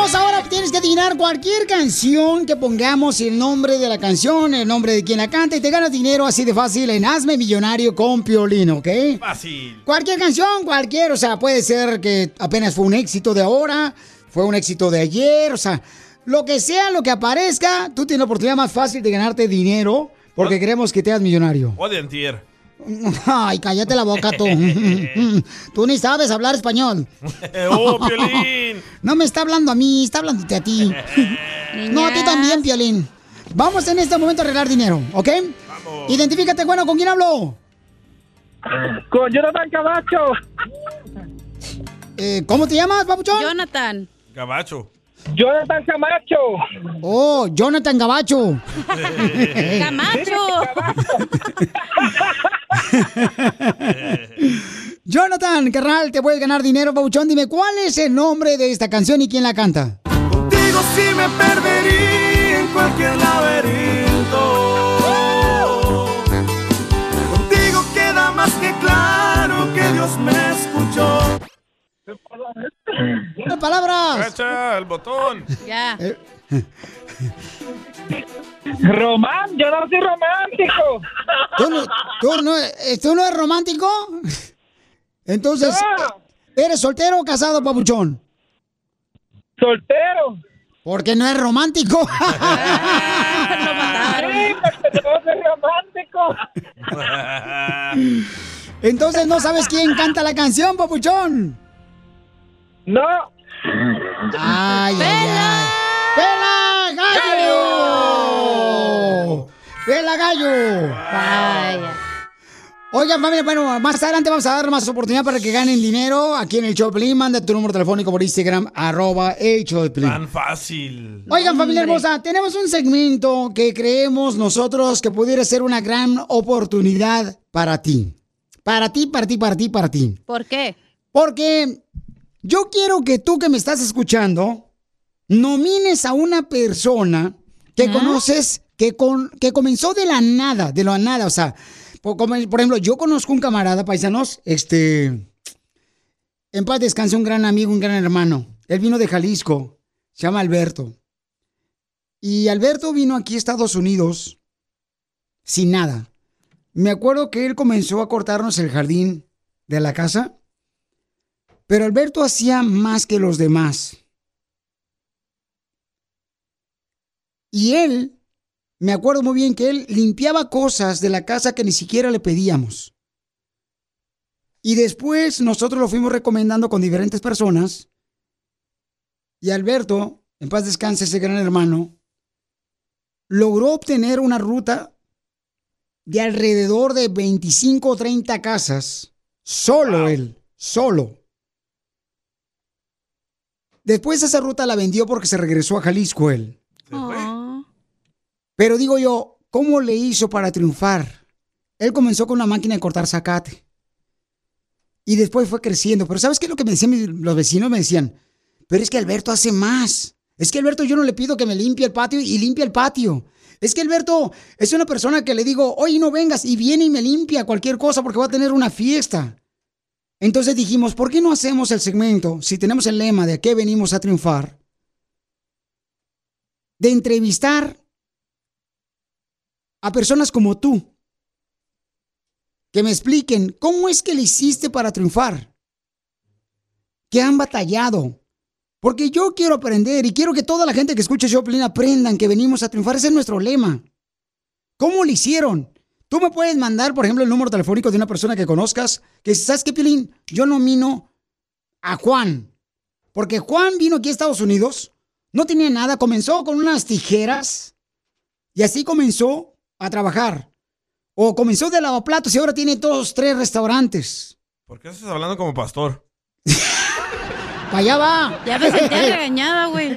Ahora tienes que adivinar cualquier canción que pongamos el nombre de la canción, el nombre de quien la canta y te ganas dinero así de fácil en Hazme Millonario con Piolín, ¿ok? Fácil. Cualquier canción, cualquier, o sea, puede ser que apenas fue un éxito de ahora, fue un éxito de ayer, o sea, lo que sea, lo que aparezca, tú tienes la oportunidad más fácil de ganarte dinero porque queremos que te hagas millonario. O de antier. Ay, cállate la boca tú. tú ni sabes hablar español. ¡Oh, Piolín! No me está hablando a mí, está hablándote a ti. no, a ti también, Piolín. Vamos en este momento a arreglar dinero, ¿ok? Identifícate, bueno, ¿con quién hablo? Con Jonathan Camacho. eh, ¿cómo te llamas, papuchón? Jonathan. Gabacho. Jonathan Camacho. Oh, Jonathan Gabacho. Camacho. Jonathan, carnal, te puedes ganar dinero, papuchón. Dime, ¿cuál es el nombre de esta canción y quién la canta? Contigo sí me perdería en cualquier laberinto. Contigo queda más que claro que Dios me escuchó. ¡Una palabra! Cacha, el botón. Ya. Román, yo no soy romántico. ¿Tú no, tú no- eh, tú no eres romántico? Entonces, ¿eres soltero o casado, papuchón? Soltero. Porque no es romántico. Sí, no romántico. Entonces, ¿no sabes quién canta la canción, papuchón? No. ¡Ay, ay, ay! ¡Pela gallo! ¡Pela gallo! Vaya. Oigan, familia, bueno, más adelante vamos a dar más oportunidad para que ganen dinero aquí en el Choplin. Manda tu número telefónico por Instagram, arroba el Choplin. Tan fácil. Oigan, familia Hombre. hermosa, tenemos un segmento que creemos nosotros que pudiera ser una gran oportunidad para ti. Para ti, para ti, para ti, para ti. ¿Por qué? Porque yo quiero que tú que me estás escuchando nomines a una persona que conoces que, con, que comenzó de la nada, de la nada. O sea, por, como- por ejemplo, yo conozco un camarada, paisanos, este, en paz descanse, un gran amigo, un gran hermano. Él vino de Jalisco, se llama Alberto. Y Alberto vino aquí a Estados Unidos sin nada. Me acuerdo que él comenzó a cortarnos el jardín de la casa, pero Alberto hacía más que los demás. Y él, me acuerdo muy bien que él limpiaba cosas de la casa que ni siquiera le pedíamos. Y después nosotros lo fuimos recomendando con diferentes personas. Y Alberto, en paz descanse ese gran hermano, logró obtener una ruta de alrededor de 25 o 30 casas. Solo él, solo. Después esa ruta la vendió porque se regresó a Jalisco él. Pero digo yo, ¿cómo le hizo para triunfar? Él comenzó con una máquina de cortar zacate. Y después fue creciendo. Pero ¿sabes qué es lo que me decían los vecinos? Me decían, pero es que Alberto hace más. Es que Alberto yo no le pido que me limpie el patio y limpia el patio. Es que Alberto es una persona que le digo, oye, no vengas, y viene y me limpia cualquier cosa porque va a tener una fiesta. Entonces dijimos, ¿por qué no hacemos el segmento, si tenemos el lema de a qué venimos a triunfar, de entrevistar a personas como tú, que me expliquen cómo es que le hiciste para triunfar, que han batallado, porque yo quiero aprender y quiero que toda la gente que escuche Choplin aprendan que venimos a triunfar. Ese es nuestro lema. ¿Cómo lo hicieron? Tú me puedes mandar, por ejemplo, el número telefónico de una persona que conozcas, que ¿sabes qué, Piolín? Yo nomino a Juan. Porque Juan vino aquí a Estados Unidos, no tenía nada, comenzó con unas tijeras y así comenzó a trabajar. O comenzó de lavaplatos y ahora tiene todos tres restaurantes. ¿Por qué estás hablando como pastor? ¡Para allá va! Ya me sentía regañada, güey.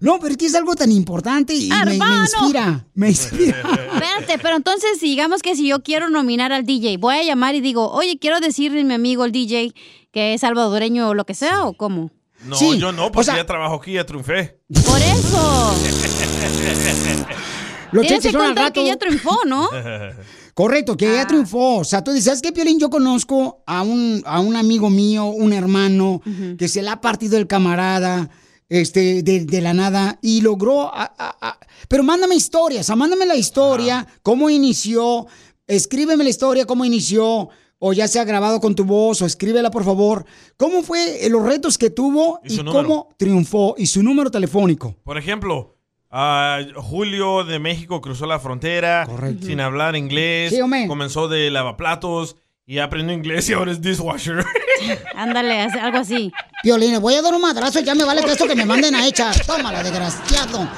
No, pero es que es algo tan importante y me, inspira. Me inspira. Espérate, pero entonces digamos que si yo quiero nominar al DJ, voy a llamar y digo, oye, quiero decirle a mi amigo el DJ que es salvadoreño o lo que sea, o cómo. No, Sí, yo no, o porque sea- ya trabajo aquí, ya triunfé. Por eso. Los Tienes que chistes son al contar rato. que ya triunfó, ¿no? Correcto, que Ah. ya triunfó. O sea, tú dices, ¿sabes qué, Piolín? Yo conozco a un, a un amigo mío, un hermano, que se le ha partido el camarada este, de, de la nada y logró... a- a- a- Pero mándame historias, o sea, mándame la historia, cómo inició, escríbeme la historia, cómo inició, o ya sea grabado con tu voz, o escríbela, por favor. ¿Cómo fue eh, los retos que tuvo Y y, cómo triunfó? Y su número telefónico. Por ejemplo, ah, Julio de México cruzó la frontera sin hablar inglés. Sí, comenzó de lavaplatos y aprendió inglés y ahora es dishwasher. Ándale, algo así. Piolín, le voy a dar un madrazo y ya me vale que esto que me manden a echar. Tómala, desgraciado.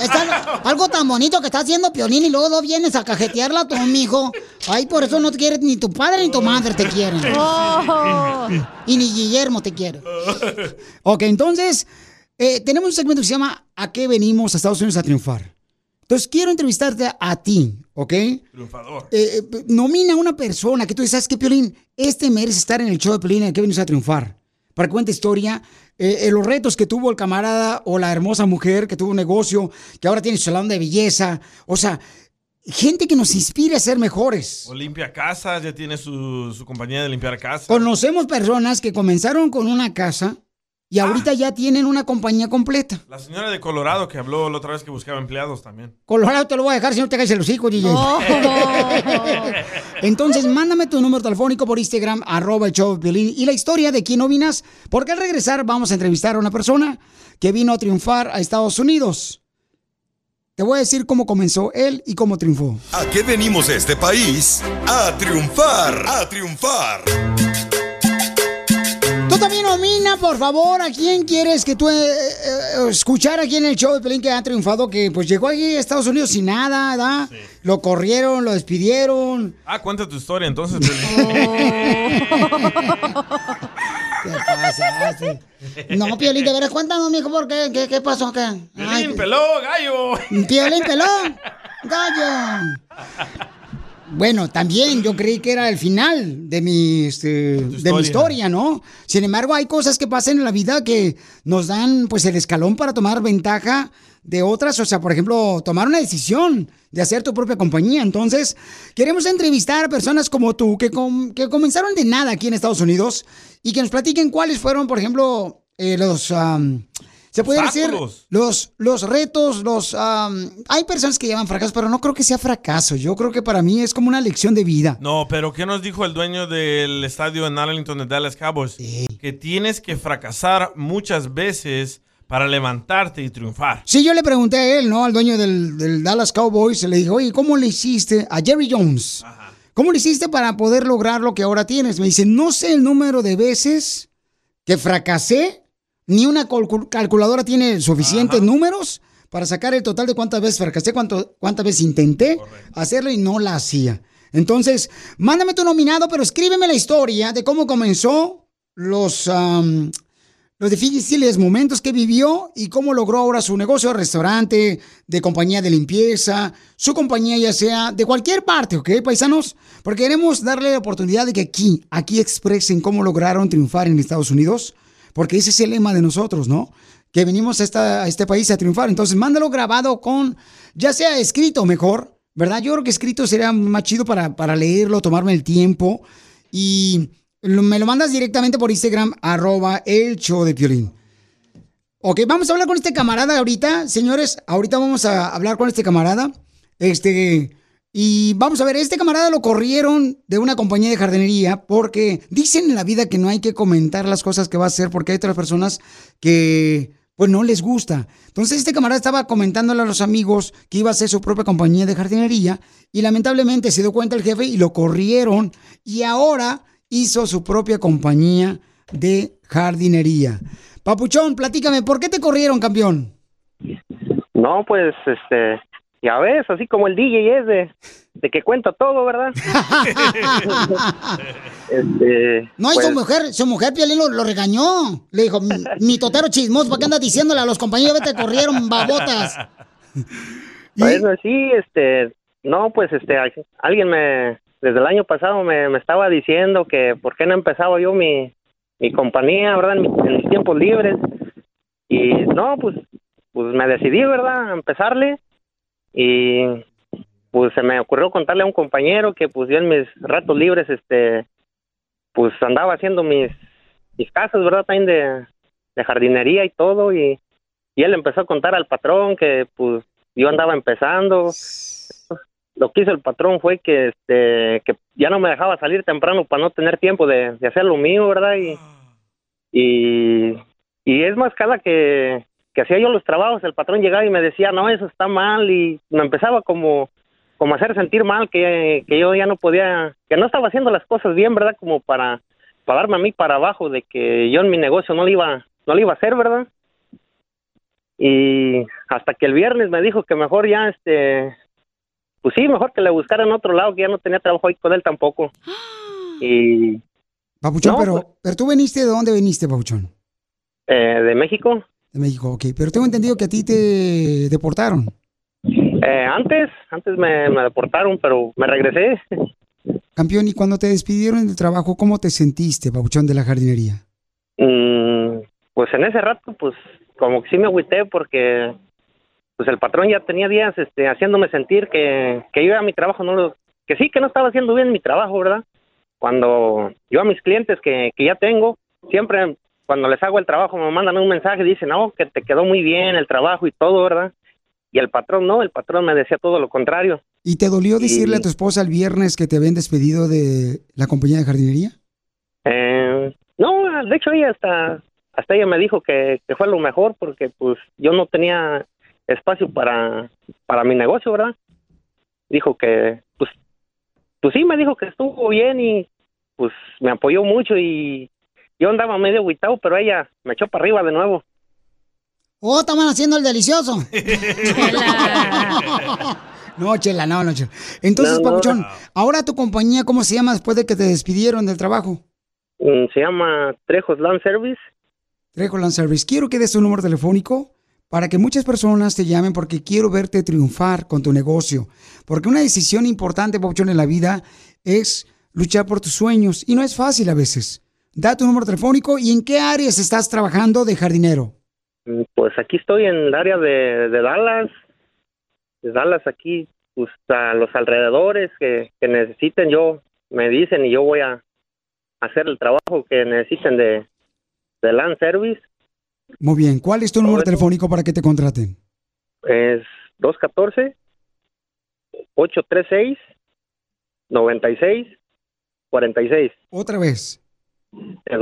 está algo tan bonito que está haciendo Piolín y luego no vienes a cajetearla a tu mijo. Ay, por eso no te quiere ni tu padre ni tu madre te quieren. Oh. Y ni Guillermo te quiere. Ok, entonces, eh, tenemos un segmento que se llama ¿A qué venimos a Estados Unidos a triunfar? Entonces, quiero entrevistarte a ti, ¿ok? Triunfador. Eh, eh, nomina a una persona que tú dices, ¿sabes qué, Piolín? Este merece estar en el show de Piolín en el que venimos a triunfar. Para que cuente historia, eh, eh, los retos que tuvo el camarada o la hermosa mujer que tuvo un negocio, que ahora tiene su salón de belleza. O sea, gente que nos inspire a ser mejores. O limpia casas, ya tiene su, su compañía de limpiar casas. Conocemos personas que comenzaron con una casa y ahorita ya tienen una compañía completa. La señora de Colorado que habló la otra vez que buscaba empleados también. Colorado te lo voy a dejar si no te caes el hocico, DJ. Entonces, mándame tu número telefónico por Instagram, arroba el show de Piolín, y la historia de quién opinas, porque al regresar vamos a entrevistar a una persona que vino a triunfar a Estados Unidos. Te voy a decir cómo comenzó él y cómo triunfó. ¿A qué venimos a este país? A triunfar, a triunfar. También nomina, por favor, a quién quieres que tú eh, eh, escuchar aquí en el show de Pelín que ha triunfado, que pues llegó aquí a Estados Unidos sin nada, ¿verdad? Lo corrieron, lo despidieron. Ah, cuenta tu historia entonces. ¿Qué pasa? No, Piolín, de veras, cuéntanos, mijo, ¿por qué? ¿Qué, qué pasó acá? Piolín, peló, gallo. Piolín, pelón, gallo. Bueno, también yo creí que era el final de mi, este, de mi historia. ¿no? Sin embargo, hay cosas que pasan en la vida que nos dan pues el escalón para tomar ventaja de otras. O sea, por ejemplo, tomar una decisión de hacer tu propia compañía. Entonces, queremos entrevistar a personas como tú que, com- que comenzaron de nada aquí en Estados Unidos y que nos platiquen cuáles fueron, por ejemplo, eh, los... se puede decir los, los retos, los... hay personas que llaman fracaso, pero no creo que sea fracaso. Yo creo que para mí es como una lección de vida. No, pero ¿qué nos dijo el dueño del estadio en Arlington de Dallas Cowboys? Que tienes que fracasar muchas veces para levantarte y triunfar. Sí, yo le pregunté a él, ¿no? Al dueño del, del Dallas Cowboys, le dije, oye, ¿cómo le hiciste a Jerry Jones? ¿Cómo le hiciste para poder lograr lo que ahora tienes? Me dice, no sé el número de veces que fracasé, ni una calcul- calculadora tiene suficientes números para sacar el total de cuántas veces fracasé, cuánto, cuántas veces intenté hacerlo y no la hacía. Entonces, mándame tu nominado, pero escríbeme la historia de cómo comenzó los, am, los difíciles momentos que vivió y cómo logró ahora su negocio de restaurante, de compañía de limpieza, su compañía ya sea de cualquier parte, ¿ok, paisanos? Porque queremos darle la oportunidad de que aquí, aquí expresen cómo lograron triunfar en Estados Unidos, porque ese es el lema de nosotros, ¿no? Que venimos a, este país a triunfar. Entonces, mándalo grabado con, ya sea escrito mejor, ¿verdad? Yo creo que escrito sería más chido para, para leerlo, tomarme el tiempo y me lo mandas directamente por Instagram, arroba el show de Piolín. Ok, vamos a hablar con este camarada ahorita, señores. Ahorita vamos a hablar con este camarada. Este, y vamos a ver, este camarada lo corrieron de una compañía de jardinería porque dicen en la vida que no hay que comentar las cosas que va a hacer porque hay otras personas que pues no les gusta. Entonces este camarada estaba comentándole a los amigos que iba a hacer su propia compañía de jardinería y lamentablemente se dio cuenta el jefe y lo corrieron y ahora hizo su propia compañía de jardinería. Papuchón, platícame, ¿por qué te corrieron, campeón? No, pues, este, ya ves, así como el DJ es de, de que cuenta todo, ¿verdad? este, No, y pues, su mujer, su mujer Piolín lo, lo regañó. Le dijo, "Mi- totero chismoso, ¿para qué andas diciéndole a los compañeros que te corrieron, babotas? Bueno, sí, este, no, pues, este, al- alguien me, desde el año pasado me, me estaba diciendo que por qué no empezaba yo mi, mi compañía, ¿verdad? En, mi- en mis tiempos libres. Y no, pues, pues me decidí, ¿verdad? A empezarle. Y pues se me ocurrió contarle a un compañero que pues yo en mis ratos libres, este, pues andaba haciendo mis, mis casas, ¿verdad? También de, de jardinería y todo. Y, y él empezó a contar al patrón que pues yo andaba empezando. Lo que hizo el patrón fue que este que ya no me dejaba salir temprano para no tener tiempo de, de hacer lo mío, ¿verdad? Y, y, y es más cada que, que hacía yo los trabajos, el patrón llegaba y me decía, no, eso está mal, y me empezaba como, como a hacer sentir mal que, que yo ya no podía, que no estaba haciendo las cosas bien, ¿verdad? Como para, para darme a mí para abajo de que yo en mi negocio no le iba, no le iba a hacer, ¿verdad? Y hasta que el viernes me dijo que mejor ya, este, pues sí, mejor que le buscara en otro lado, que ya no tenía trabajo ahí con él tampoco. Y Papuchón, No, pero, pues- pero tú veniste, ¿de dónde veniste, Papuchón? eh, de México, De México, ok. Pero tengo entendido que a ti te deportaron. eh, antes, antes me, me deportaron, pero me regresé. Campeón, y cuando te despidieron del trabajo, ¿cómo te sentiste, Papuchón, de la jardinería? Mm, pues en ese rato, pues como que sí me agüité porque pues el patrón ya tenía días este, haciéndome sentir que, que yo a mi trabajo no lo, que sí, que no estaba haciendo bien mi trabajo, ¿verdad? Cuando yo a mis clientes que, que ya tengo, siempre cuando les hago el trabajo me mandan un mensaje y dicen, no, que te quedó muy bien el trabajo y todo, ¿verdad? Y el patrón no, el patrón me decía todo lo contrario. ¿Y te dolió decirle a tu esposa el viernes que te habían despedido de la compañía de jardinería? Eh, no, de hecho ella hasta, hasta ella me dijo que, que fue lo mejor porque pues yo no tenía espacio para, para mi negocio, ¿verdad? Dijo que, pues, pues sí, me dijo que estuvo bien y pues me apoyó mucho y yo andaba medio agüitado, pero ella me echó para arriba de nuevo. Oh, estaban haciendo el delicioso. no, Chela, no, no, Chela. Entonces, No, no. Papuchón, ahora tu compañía, ¿cómo se llama después de que te despidieron del trabajo? Mm, Se llama Trejos Land Service. Trejo Land Service. Quiero que des tu número telefónico para que muchas personas te llamen porque quiero verte triunfar con tu negocio. Porque una decisión importante, Papuchón, en la vida es luchar por tus sueños y no es fácil a veces. Da tu número telefónico y en qué áreas estás trabajando de jardinero. Mm, Pues aquí estoy en el área de, de Dallas, de Dallas aquí, pues a los alrededores que, que necesiten, yo me dicen y yo voy a hacer el trabajo que necesiten de, de Land Service. Muy bien, ¿cuál es tu número telefónico para que te contraten? Es 214-836-96-46. Otra vez. El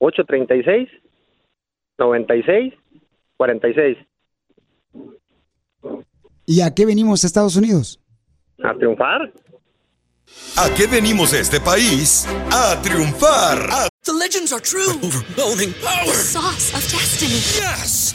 214-836-96-46. ¿Y a qué venimos a Estados Unidos? A triunfar. ¿A qué venimos a este país? A triunfar. The legends are true. overwhelming power! The sauce of destiny. Yes!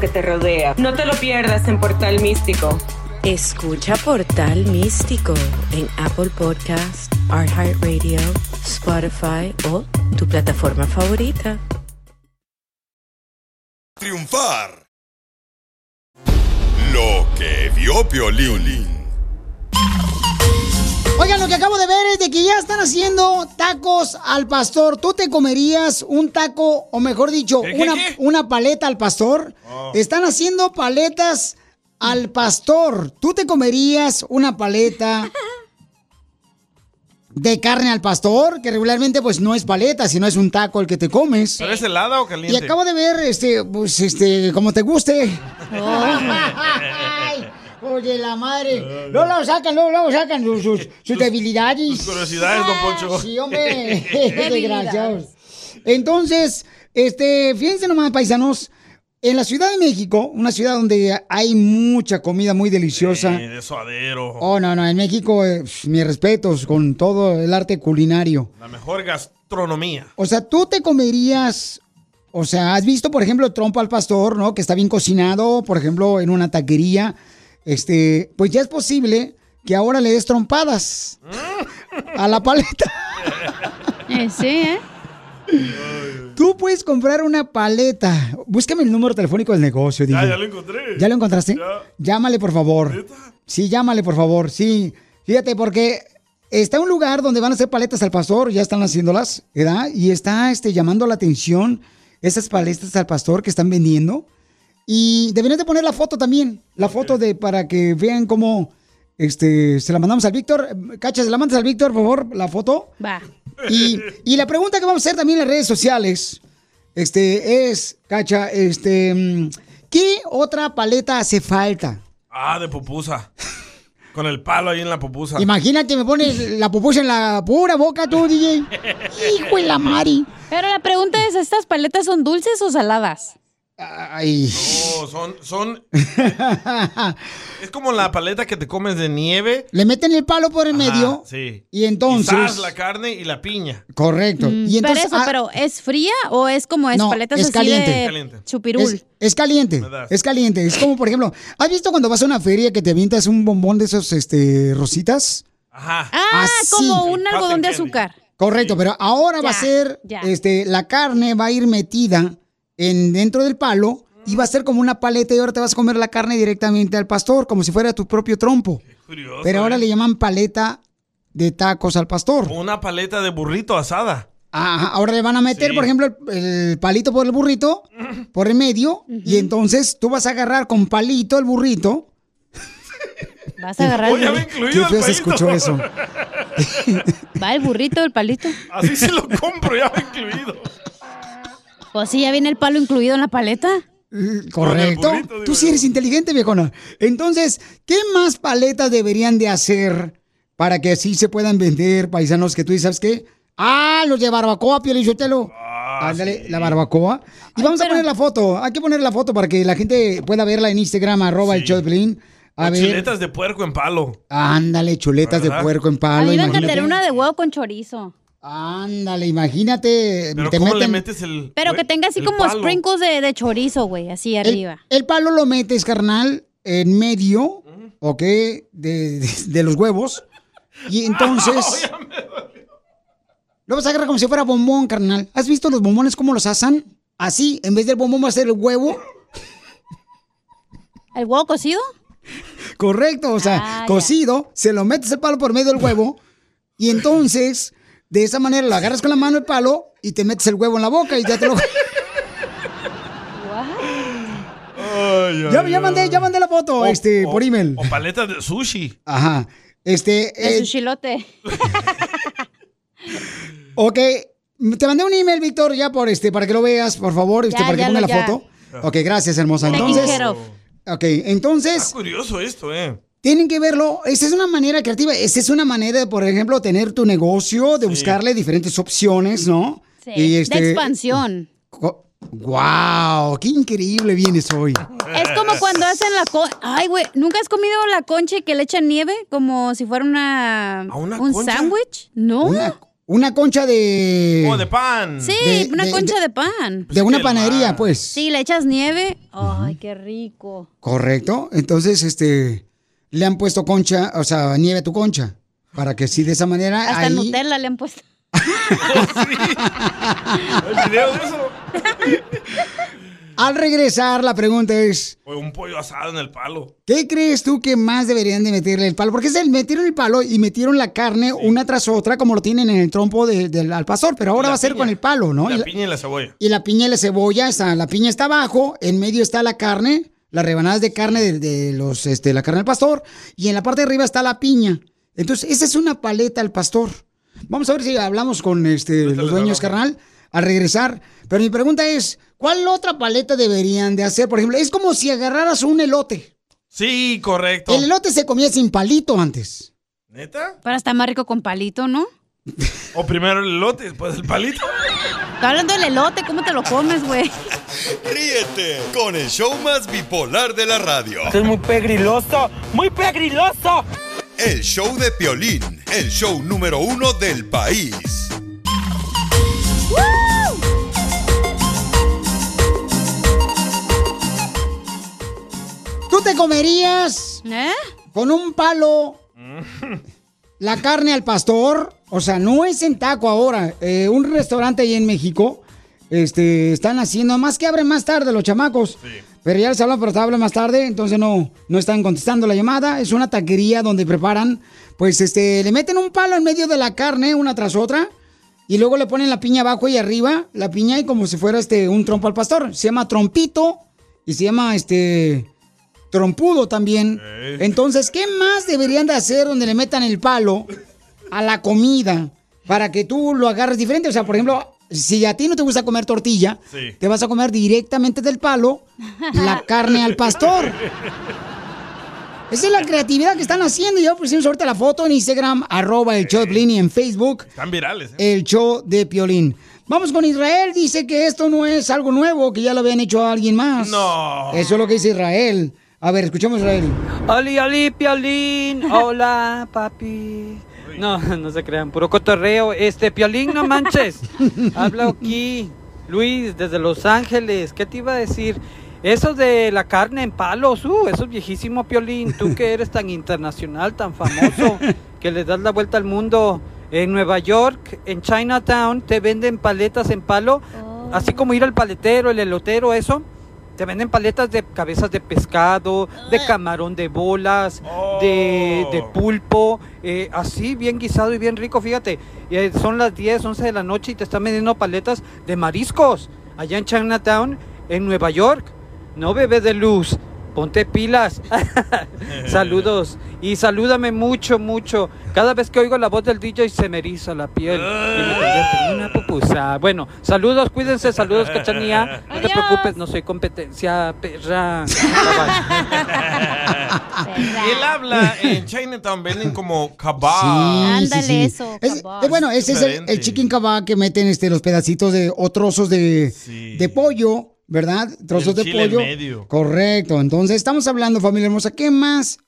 que te rodea. No te lo pierdas en Portal Místico. Escucha Portal Místico en Apple Podcast, iHeartRadio, Spotify o tu plataforma favorita. Triunfar. Lo que vio Piolín. Oigan, lo que acabo de ver es de que ya están haciendo tacos al pastor. ¿Tú te comerías un taco, o mejor dicho, ¿Qué, qué, una, qué? una paleta al pastor? Oh. Están haciendo paletas al pastor. ¿Tú te comerías una paleta de carne al pastor? Que regularmente pues no es paleta, sino es un taco el que te comes. ¿Pero es helada o Y caliente? acabo de ver, este, pues, este, como te guste. Ay, oye, la madre. No lo sacan, no lo sacan sus, sus, sus debilidades. Sus curiosidades, don Poncho. Sí, hombre. Desgraciados. Entonces, este, fíjense nomás, paisanos. En la Ciudad de México, una ciudad donde hay mucha comida muy deliciosa. Eh, de suadero. Oh, no, no, en México, eh, mis respetos con todo el arte culinario. La mejor gastronomía. O sea, ¿tú te comerías o sea, has visto, por ejemplo, trompo al pastor, ¿no? Que está bien cocinado, por ejemplo, en una taquería. Este, pues ya es posible que ahora le des trompadas a la paleta. Eh, sí, ¿eh? Tú puedes comprar una paleta. Búscame el número telefónico del negocio. Ya, DJ. ya lo encontré. ¿Ya lo encontraste? Llámale, por favor. Sí, llámale, por favor. Sí. Fíjate, porque está un lugar donde van a hacer paletas al pastor, ya están haciéndolas, ¿verdad? Y está este, llamando la atención esas paletas al pastor que están vendiendo. Y deberían de poner la foto también, la foto de para que vean cómo este, se la mandamos al Víctor. Cacha, se la mandas al Víctor, por favor, la foto. Va. Y, y la pregunta que vamos a hacer también en las redes sociales este, es, Cacha, este, mm, ¿qué otra paleta hace falta? Ah, de pupusa. Con el palo ahí en la pupusa. Imagínate, me pones la pupusa en la pura boca tú, DJ. Hijo de la Mari. Pero la pregunta es, ¿estas paletas son dulces o saladas? Ay. No, son, son. es como la paleta que te comes de nieve. Le meten el palo por el medio. Sí. Y entonces. Quizás la carne y la piña. Correcto. Mm, y entonces, pero eso, ah, pero ¿es fría o es como es No, paletas es así caliente. de Es caliente. chupirul? Es, es caliente, es caliente. Es como, por ejemplo, ¿has visto cuando vas a una feria que te avientas un bombón de esos, este, rositas? Ajá. Ah, Así. como un algodón de azúcar. Correcto, pero ahora va a ser, ya. este, la carne va a ir metida en dentro del palo y va a ser como una paleta y ahora te vas a comer la carne directamente al pastor, como si fuera tu propio trompo. Curioso, Pero ahora ¿eh? le llaman paleta de tacos al pastor. Una paleta de burrito asada. Ajá, ahora le van a meter, Sí. por ejemplo, el, el palito por el burrito, por el medio, y entonces tú vas a agarrar con palito el burrito. Vas a agarrar el burrito. Qué el se escuchó eso. Va el burrito, el palito. Así se lo compro, ya va incluido. Pues sí, ya viene el palo incluido en la paleta. Correcto. burrito, digo Tú sí eres inteligente, viejona. Entonces, ¿qué más paletas deberían de hacer para que así se puedan vender, paisanos, que tú dices, ¿sabes qué? Ah, los de barbacoa, Pio Lizotelo. Ah, Ándale, la barbacoa. Y vamos a poner la foto. Hay que poner la foto para que la gente pueda verla en Instagram, arroba el Piolín. A O ver. Chuletas de puerco en palo. Ándale, chuletas de puerco en A palo. mí me encantaría una de huevo con chorizo. Ándale, imagínate. Pero te ¿cómo le metes el. Pero que tenga así como palo? sprinkles de, de chorizo, güey, así arriba. el palo lo metes, carnal, en medio, ¿ok? De, de- de los huevos. Y entonces. Lo vas a agarrar como si fuera bombón, carnal. ¿Has visto los bombones cómo los asan? Así, en vez del bombón va a ser el huevo. ¿El huevo cocido? Correcto, o sea, Ah, ya. cocido, se lo metes el palo por medio del huevo. Y entonces, de esa manera, lo agarras con la mano el palo y te metes el huevo en la boca y ya te lo. Ay, ay, ya, ya mandé, ya mandé la foto, O- este, o- por email. O paletas de sushi. Ajá. Este. De eh, su chilote. Ok, te mandé un email, Víctor, ya por este, para que lo veas, por favor, este, Ya, para que ya ponga lo- la ya. foto. Ok, gracias, hermosa. Taking Entonces, care of. ok, entonces, Curioso esto, ¿eh? Tienen que verlo. Esa es una manera creativa. Esa es una manera de, por ejemplo, tener tu negocio, de buscarle diferentes opciones, ¿no? Sí, De expansión. ¡Wow! ¡Qué increíble vienes hoy! Es como cuando hacen la concha. Ay, güey, ¿nunca has comido la concha y que le echan nieve? Como si fuera una. una ¿Un sándwich? No. Una, una concha de... O de pan. Sí, de- una de- concha de, pan. de una panadería, pues. Sí, le echas nieve. Ay, qué rico. Correcto. Entonces, este, le han puesto concha, o sea, nieve a tu concha. Para que sí, de esa manera, Hasta ahí... Nutella le han puesto. ¿El video de eso? Al regresar, la pregunta es, O un pollo asado en el palo. ¿qué crees tú que más deberían de meterle el palo? Porque es el metieron el palo y metieron la carne una tras otra, como lo tienen en el trompo de- del al pastor, pero ahora va a ser con el palo, ¿no? Y La la, piña y la cebolla. y la piña y la cebolla, está, la piña está abajo, en medio está la carne, las rebanadas de carne de, de los, este, la carne del pastor, y en la parte de arriba está la piña. Entonces, esa es una paleta al pastor. Vamos a ver si hablamos con este, los dueños, carnal, al regresar. Pero mi pregunta es, ¿cuál otra paleta deberían de hacer? Por ejemplo, es como si agarraras un elote. Sí, correcto. El elote se comía sin palito antes. ¿Neta? Para estar más rico con palito, ¿no? O primero el elote después el palito. Está hablando del elote, ¿cómo te lo comes, güey? Ríete con el show más bipolar de la radio. Esto es muy pegriloso, muy pegriloso. El show de Piolín, el show número uno del país. ¿Tú te comerías ¿Eh? con un palo la carne al pastor? O sea, no es en taco ahora. Eh, un restaurante ahí en México este, están haciendo, más que abren más tarde los chamacos. Pero ya les hablan, pero hablan más tarde, entonces no, no están contestando la llamada. Es una taquería donde preparan, pues este, le meten un palo en medio de la carne, una tras otra. Y luego le ponen la piña abajo y arriba, la piña y como si fuera este un trompo al pastor. Se llama trompito y se llama este trompudo también. Entonces, ¿qué más deberían de hacer donde le metan el palo a la comida para que tú lo agarres diferente? O sea, por ejemplo, si a ti no te gusta comer tortilla, Sí. te vas a comer directamente del palo la carne al pastor. Esa es la creatividad que están haciendo. Yo pusimos ahorita la foto en Instagram, arroba el show de Piolín y en Facebook, Están virales. ¿eh? el show de Piolín. Vamos con Israel, dice que esto no es algo nuevo, que ya lo habían hecho a alguien más. No. Eso es lo que dice Israel. A ver, escuchemos a Israel. Oli, oli, Piolín. Hola, papi. No, no se crean, puro cotorreo. Este, Piolín, no manches. Habla aquí. Luis, desde Los Ángeles. ¿Qué te iba a decir? Eso de la carne en palos, uh, eso es viejísimo, Piolín. Tú que eres tan internacional, tan famoso, que le das la vuelta al mundo. En Nueva York, en Chinatown, te venden paletas en palo, así como ir al paletero, el elotero, eso. Te venden paletas de cabezas de pescado, de camarón de bolas, de, de pulpo, eh, así bien guisado y bien rico, fíjate. Y, eh, son las 10, 11 de la noche y te están vendiendo paletas de mariscos allá en Chinatown, en Nueva York. No bebé de luz, ponte pilas. Saludos y salúdame mucho, mucho. Cada vez que oigo la voz del DJ se me eriza la piel y me convierto en una pupusa. Bueno, saludos, cuídense, saludos, cachanía. No te preocupes, no soy competencia, perra. Y él habla en Chinatown, venden como kebab. Sí, sí, sí. Es- eh, bueno, ese es el, el chicken kebab que meten este, los pedacitos de, o trozos de, de pollo, ¿verdad? Trozos de pollo. medio. Correcto. Entonces, estamos hablando, familia hermosa, ¿qué más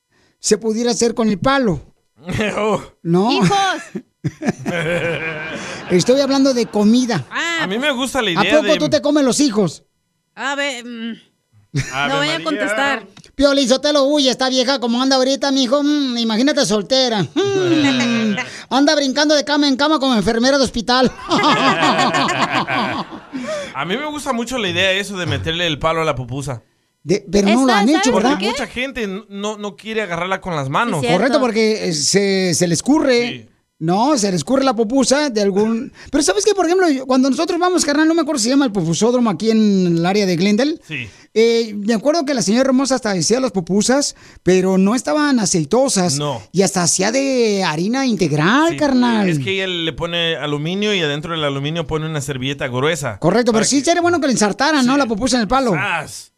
se pudiera hacer con el palo? Oh. ¿No? ¡Hijos! Estoy hablando de comida. A mí me gusta la ¿A idea poco de... tú te comes los hijos? A ver, mm, no voy a contestar. Piolín Sotelo, uy, esta vieja como anda ahorita, mijo. Mm, imagínate soltera. Mm, anda brincando de cama en cama como enfermera de hospital. A mí me gusta mucho la idea eso de meterle el palo a la pupusa. De- pero no lo han hecho, Porque ¿verdad? mucha gente no, no quiere agarrarla con las manos. Correcto, porque eh, se, se le escurre. No, se le escurre la pupusa de algún... Pero ¿sabes qué? Por ejemplo, cuando nosotros vamos, carnal, no me acuerdo si se llama el pupusódromo aquí en el área de Glendale. Sí. Eh, me acuerdo que la señora hermosa hasta hacía las pupusas, pero no estaban aceitosas. No. Y hasta hacía de harina integral, Sí, carnal. Es que ella le pone aluminio y adentro del aluminio pone una servilleta gruesa. Correcto, pero sí sería bueno que le ensartaran, ¿no? La pupusa en el palo.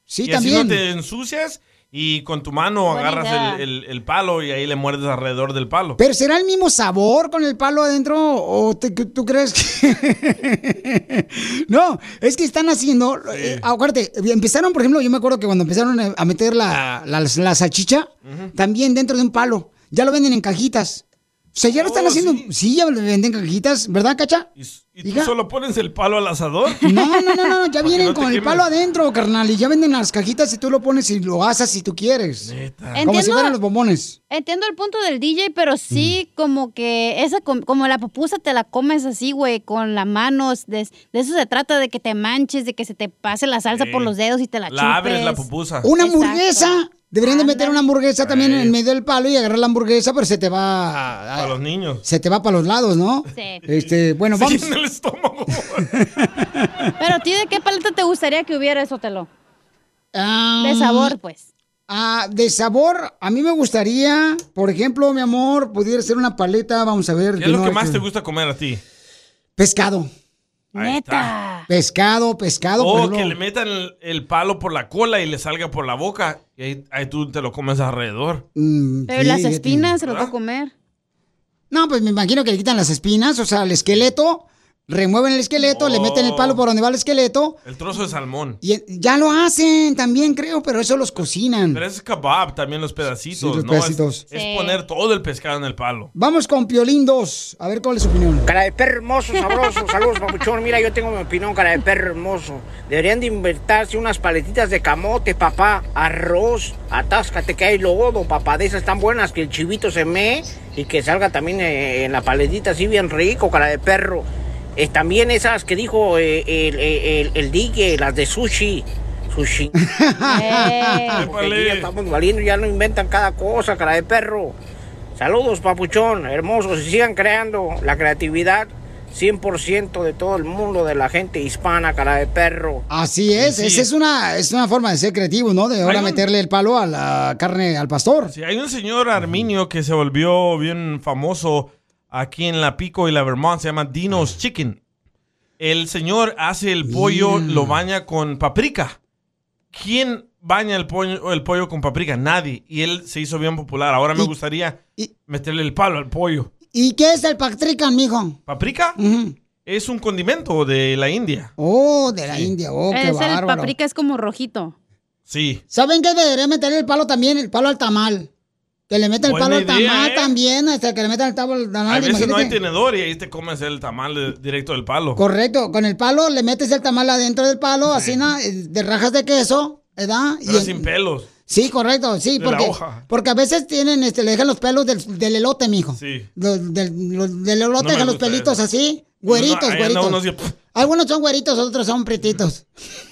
Sí, y también. Así no te ensucias y con tu mano Buena agarras el, el- el palo y ahí le muerdes alrededor del palo. Pero ¿será el mismo sabor con el palo adentro o te- que- tú crees que... no, es que están haciendo... eh, acuérdate, empezaron, por ejemplo, yo me acuerdo que cuando empezaron a a meter la, la, la salchicha, también dentro de un palo. Ya lo venden en cajitas. O sea, ya lo están haciendo... Sí. ya lo venden en cajitas, ¿verdad, Cacha? ¿Y tú solo pones el palo al asador? No, no, no, no, ya vienen no con el palo adentro, carnal, y ya venden las cajitas y tú lo pones y lo asas si tú quieres. Como si Entiendo- fueran los bombones. Entiendo el punto del DJ, pero sí como que esa com- como la pupusa te la comes así, güey, con las manos. De, de eso se trata, de que te manches, de que se te pase la salsa Sí. por los dedos y te la, La abres chupes. la pupusa. Una Exacto. hamburguesa. Deberían de meter una hamburguesa también en medio del palo y agarrar la hamburguesa, pero se te va... Para los niños. Se te va para los lados, ¿no? Sí. Este, bueno, Se vamos. llena el estómago. Pero a ti, ¿de qué paleta te gustaría que hubiera eso, Telo? Ah, De sabor, pues. Ah, de sabor, a mí me gustaría, por ejemplo, mi amor, pudiera ser una paleta, vamos a ver. ¿Qué es lo que más te gusta comer a ti? Pescado. Está. Pescado, pescado. O ejemplo. que le metan el, el palo por la cola y le salga por la boca. Y ahí, ahí tú te lo comes alrededor. Mm, Pero sí, las espinas se lo puedo comer. No, pues me imagino que le quitan las espinas, o sea, el esqueleto, remueven el esqueleto, le meten el palo por donde va el esqueleto. El trozo de salmón. Y ya lo hacen también, creo, pero eso los cocinan. Pero es kebab, también los pedacitos, Sí, los pedacitos. Es, Sí. poner todo el pescado en el palo. Vamos con Piolín 2. A ver cuál es su opinión. Cara de perro hermoso, sabroso. Saludos, papuchón. Mira, yo tengo mi opinión, cara de perro hermoso. Deberían de invertirse unas paletitas de camote, papá. Arroz. Atáscate que hay lodo, papá. De esas tan buenas que el chivito se mee y que salga también eh, en la paletita así bien rico, cara de perro. Eh, también esas que dijo eh, el, el, el Digue, las de sushi. Sushi. Porque ya estamos valiendo, ya no inventan cada cosa, cara de perro. Saludos, papuchón, hermosos, y sigan creando la creatividad 100% de todo el mundo, de la gente hispana, cara de perro. Así es, Sí. esa es una, es una forma de ser creativo, ¿no? De ahora un- meterle el palo a la carne al pastor. Sí, hay un señor arminio que se volvió bien famoso aquí en la Pico y la Vermont, se llama Dino's Chicken. El señor hace el pollo, lo baña con paprika. ¿Quién baña el pollo, el pollo con paprika? Nadie. Y él se hizo bien popular. Ahora me gustaría meterle el palo al pollo. ¿Y qué es el patrican, mijo? ¿Paprika? Es un condimento de la India. Oh, de la India. Oh, qué es el paprika, es como rojito. Sí. ¿Saben qué debería meterle el palo también? El palo al tamal. Que le metan el palo al tamal ¿eh? también, hasta que le metan el palo al tamal. Hay veces no hay tenedor y ahí te comes el tamal de- directo del palo. Correcto, con el palo le metes el tamal adentro del palo, así, ¿no? Eh, de rajas de queso, ¿verdad? Pero Y- sin pelos. Sí, correcto, sí, De la porque, hoja. porque a veces tienen, este, le dejan los pelos del, del elote, mijo. Sí. Los- del, los- del elote No dejan los pelitos eso. así, güeritos, güeritos. Algunos son güeritos, otros son pretitos.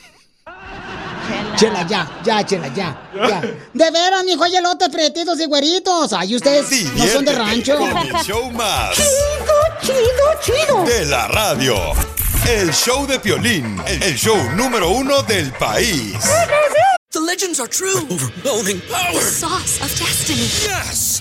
Chela, ya, ya, chela, ya, ya. De veras, mijo, hay elotes pretitos y güeritos. Ay, ustedes no son de Diviértete rancho. Con el show más. Chido, chido, chido. De la radio. El show de Piolín. El show número uno del país. The legends are true. Overwhelming power! Sauce of destiny. Yes!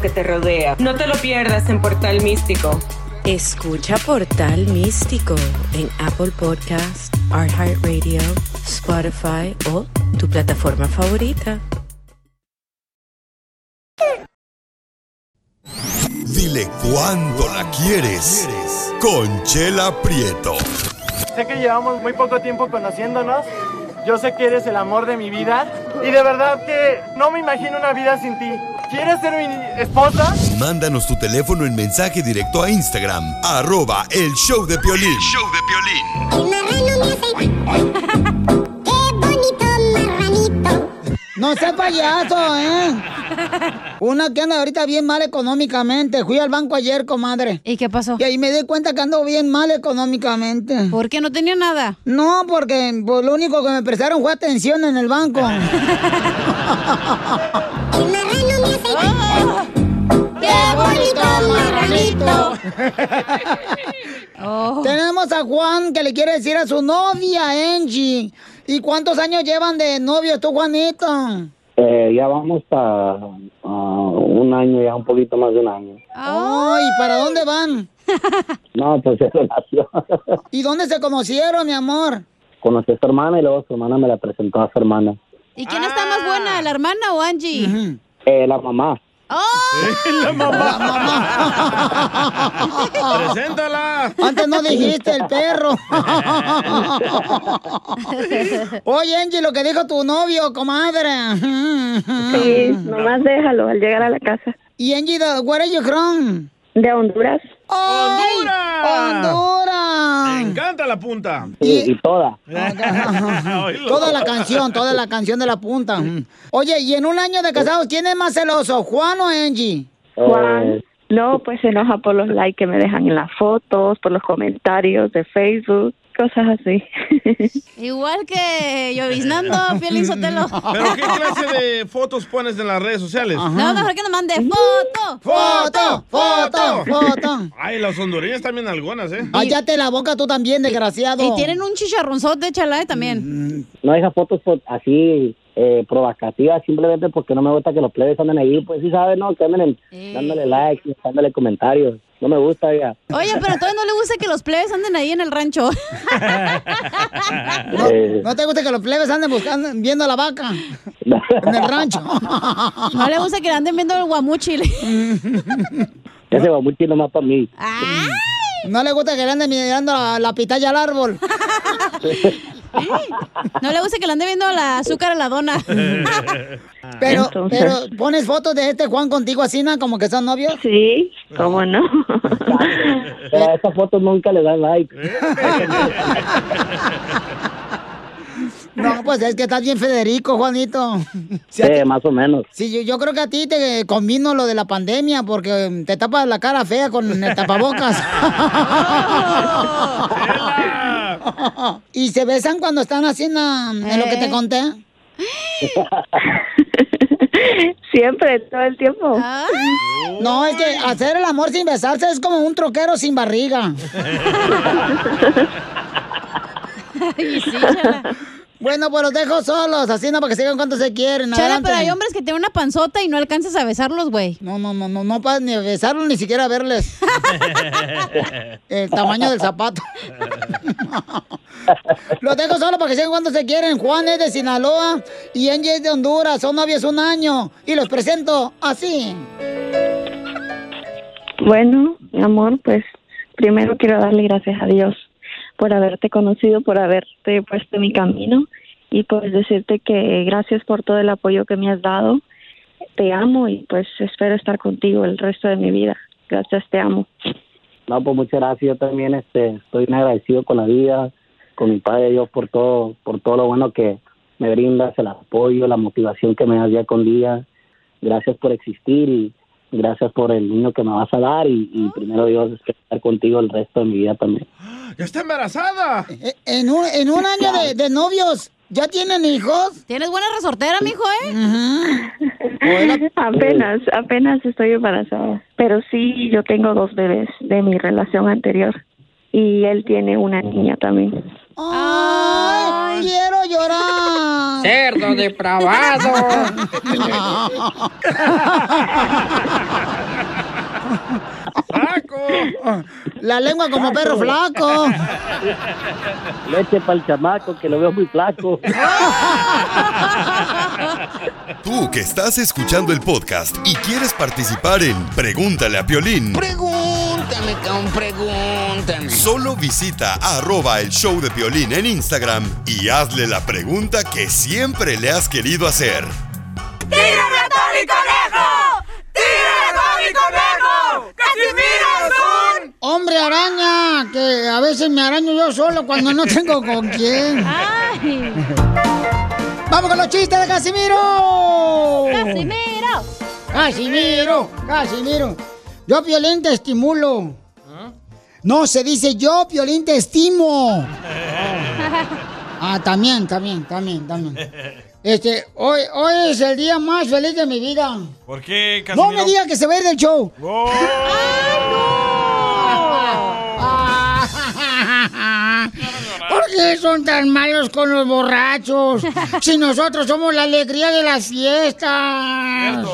que te rodea. No te lo pierdas en Portal Místico. Escucha Portal Místico en Apple Podcast, iHeartRadio, Spotify o tu plataforma favorita. Dile cuándo la quieres. Conchela Prieto. Sé que llevamos muy poco tiempo conociéndonos. Yo sé que eres el amor de mi vida. Y de verdad que no me imagino una vida sin ti. ¿Quieres ser mi esposa? Mándanos tu teléfono en mensaje directo a Instagram. Arroba el show de Piolín. show de No seas payaso, ¿eh? Una que anda ahorita bien mal económicamente. Fui al banco ayer, comadre. ¿Y qué pasó? Y ahí me di cuenta que ando bien mal económicamente. ¿Por qué no tenía nada? No, porque pues, lo único que me prestaron fue atención en el banco. ¡Qué bonito marranito! Tenemos a Juan que le quiere decir a su novia, Angie. ¿Y cuántos años llevan de novio tú, Juanito? Eh, ya vamos a, a un año, ya un poquito más de un año. Oh, ¿y para dónde van? No, pues es relación. ¿Y dónde se conocieron, mi amor? Conocí a su hermana y luego su hermana me la presentó a su hermana. ¿Y quién está más buena, la hermana o Angie? Eh, la mamá. La mamá. Preséntala. Antes no dijiste el perro. Oye, Angie, lo que dijo tu novio, comadre. Sí, nomás déjalo al llegar a la casa. Y Angie, where are you from? De Honduras. ¡Honduras! ¡Honduras! Me encanta la punta. Y, y toda. Toda la canción, toda la canción de la punta. Oye, y en un año de casados, ¿quién es más celoso, Juan o Angie? Juan. No, pues se enoja por los likes que me dejan en las fotos, por los comentarios de Facebook, cosas así. Igual que lloviznando, Piolín Sotelo. ¿Pero qué clase de fotos pones en las redes sociales? No, mejor que nos mande foto. Foto, foto, foto. Ay, las hondureñas también algunas, ¿eh? Cállate la boca tú también, desgraciado. Y tienen un chicharronzote, chalai, también. No deja fotos fo- así eh, provocativas simplemente porque no me gusta que los plebes anden ahí. Pues sí sabes, ¿no? Que anden en- dándole likes, dándole comentarios. No me gusta, ya. Oye, pero entonces no le gusta que los plebes anden ahí en el rancho. No, Eh. no te gusta que los plebes anden buscando, viendo a la vaca en el rancho. No le gusta que anden viendo el guamuchil. Ese va muy chino más para mí. No le gusta que le anden mirando la, la pitaya al árbol. No le gusta que le ande viendo la azúcar a la dona. Pero, Entonces- pero pones fotos de este Juan contigo así, ¿no? Como que son novios. Sí, ¿cómo no? Pero a esas fotos nunca le dan like. No, pues es que estás bien Federico, Juanito. Sí, más o menos. Sí, yo, yo creo que a ti te convino lo de la pandemia porque mm, te tapas la cara fea con el tapabocas. y se besan cuando están haciendo en lo que te conté. Siempre, todo el tiempo. No, es que hacer el amor sin besarse es como un troquero sin barriga. Ay, sí. Bueno, pues los dejo solos, así no para que sigan cuanto se quieren. Chala, adelante. pero hay hombres que tienen una panzota y no alcanzas a besarlos, güey. No, no, no, no, no puedes ni besarlos ni siquiera verles el tamaño del zapato. Los dejo solo para que sigan cuando se quieren. Juan es de Sinaloa y Angie es de Honduras. Son novios un año. Y los presento así. Bueno, mi amor, pues primero quiero darle gracias a Dios por haberte conocido, por haberte puesto en mi camino y pues decirte que gracias por todo el apoyo que me has dado. Te amo y pues espero estar contigo el resto de mi vida. Gracias, te amo. No, pues muchas gracias. Yo también este, estoy agradecido con la vida, con mi padre Dios por todo, por todo lo bueno que me brindas, el apoyo, la motivación que me das día con día. Gracias por existir y gracias por el niño que me vas a dar y, y primero Dios espero estar contigo el resto de mi vida también. ¡Ya está embarazada! Eh, En un, en un año de, de novios, ¿ya tienen hijos? Tienes buena resortera, mijo, ¿eh? Apenas, apenas estoy embarazada. Pero sí, yo tengo dos bebés de mi relación anterior y él tiene una niña también. ¡Ay, quiero llorar! Cerdo depravado. La lengua como perro flaco. Leche para el chamaco que lo veo muy flaco. Tú que estás escuchando el podcast y quieres participar en Pregúntale a Piolín, Pregúntame, cabrón, pregúntame. solo visita arroba el show de Piolín en Instagram y hazle la pregunta que siempre le has querido hacer. ¡Tírame a Tony Conejo! ¡Tírame a Tony Conejo! ¡Casimiro es un... Hombre araña, que a veces me araño yo solo cuando no tengo con quién. ¡Vamos con los chistes de Casimiro! ¡Casimiro! ¡Casimiro! ¡Casimiro! Yo, Piolín, te estimulo. No, se dice yo, Piolín, te estimo. Ah, también, también, también, también. Este, hoy, hoy es el día más feliz de mi vida. ¿Por qué, No Casimiro? me diga que se va a ir del show. ¿Por qué son tan malos con los borrachos? Si nosotros somos la alegría de las fiestas.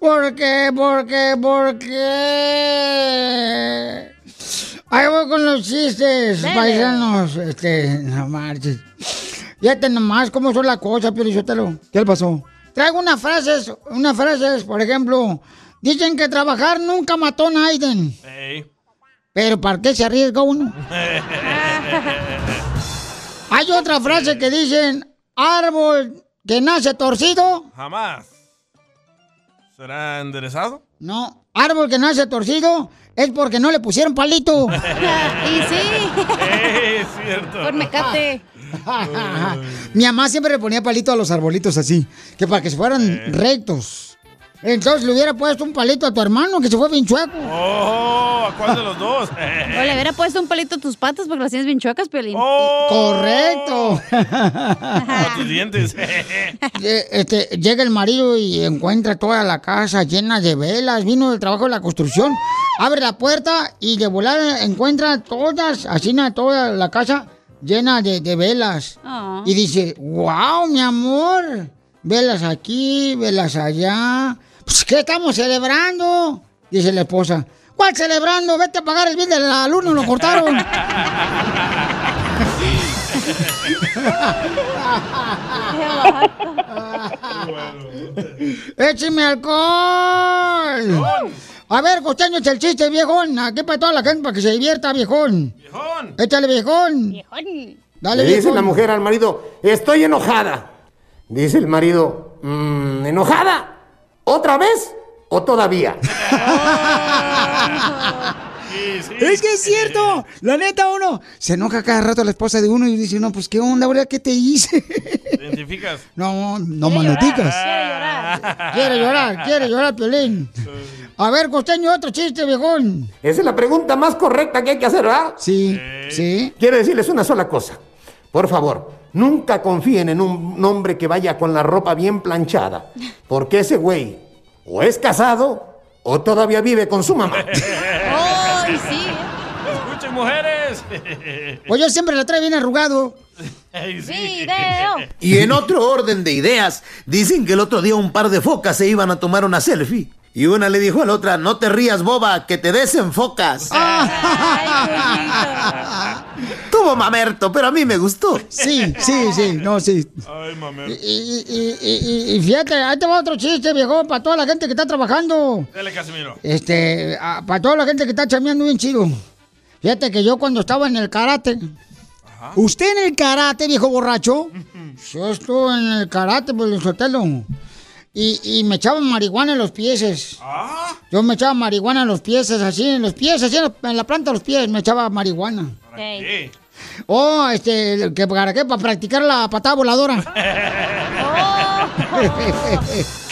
¿Por qué? ¿Por qué? ¿Por qué? Ahí voy con los chistes, Dele. paisanos. Este, no marches. Fíjate nomás cómo son las cosas, Piolichotelo. ¿Qué le pasó? Traigo unas frases, unas frases, por ejemplo, Dicen que trabajar nunca mató a Naiden. Pero ¿para qué se arriesga uno? Hay otra frase que dicen, árbol que nace torcido. Jamás. ¿Será enderezado? No, árbol que nace torcido es porque no le pusieron palito. y sí. es cierto. Por mecate. Mi mamá siempre le ponía palito a los arbolitos así, que para que se fueran rectos. Entonces le hubiera puesto un palito a tu hermano que se fue bien chueco. Oh, ¿a cuál de los dos? O le hubiera puesto un palito a tus patas porque las tienes bien chuecas, Piolín. Oh. Correcto. A tus dientes. Eh, este, llega el marido y encuentra toda la casa llena de velas. Vino del trabajo de la construcción. Abre la puerta y de volar encuentra todas, así toda la casa llena de, de velas. Oh. Y dice, wow, mi amor. Velas aquí, velas allá. Pues, ¿qué estamos celebrando? Dice la esposa. ¿Cuál celebrando? Vete a pagar el bill de la luna, lo cortaron. ¡Écheme alcohol! A ver, costeño, echa el chiste, viejón. Aquí para toda la gente, para que se divierta, viejón. Viejón. Échale, viejón. Dale, Le dice viejón. la mujer al marido, estoy enojada. Dice el marido, "Mm, ¿enojada? ¿Otra vez o todavía? Es que es cierto. La neta, uno se enoja cada rato la esposa de uno y dice, no, pues qué onda, ahora qué te hice. ¿Te identificas? No, no manoticas. Quiere llorar, quiere llorar, Piolín. A ver, costeño, otro chiste, viejón. Esa es la pregunta más correcta que hay que hacer, ¿verdad? Sí, sí. Quiero decirles una sola cosa. Por favor, nunca confíen en un hombre que vaya con la ropa bien planchada, porque ese güey o es casado o todavía vive con su mamá. ¡Ay, sí! Escuchen, mujeres. Pues yo siempre la trae bien arrugado. Ay, sí. ¡Video! Y en otro orden de ideas, dicen que el otro día un par de focas se iban a tomar una selfie. Y una le dijo a la otra, no te rías, boba, que te desenfocas. Tuvo mamerto, pero a mí me gustó. Sí, sí, sí, no, sí. Ay, mamá. Y, y- y- y- y fíjate, ahí te va otro chiste, viejo, para toda la gente que está trabajando. Dale, Casimiro. Este, para toda la gente que está chameando bien chido. Fíjate que yo cuando estaba en el karate. ¿Usted en el karate, viejo borracho? Yo estuve en el karate, pues, el sotelo. Y, y me echaban marihuana en los pies. Yo me echaba marihuana en los pies, así, en los pies, así, en la, planta de los pies, me echaba marihuana. ¿Qué? Oh, este, que para qué, para practicar la patada voladora.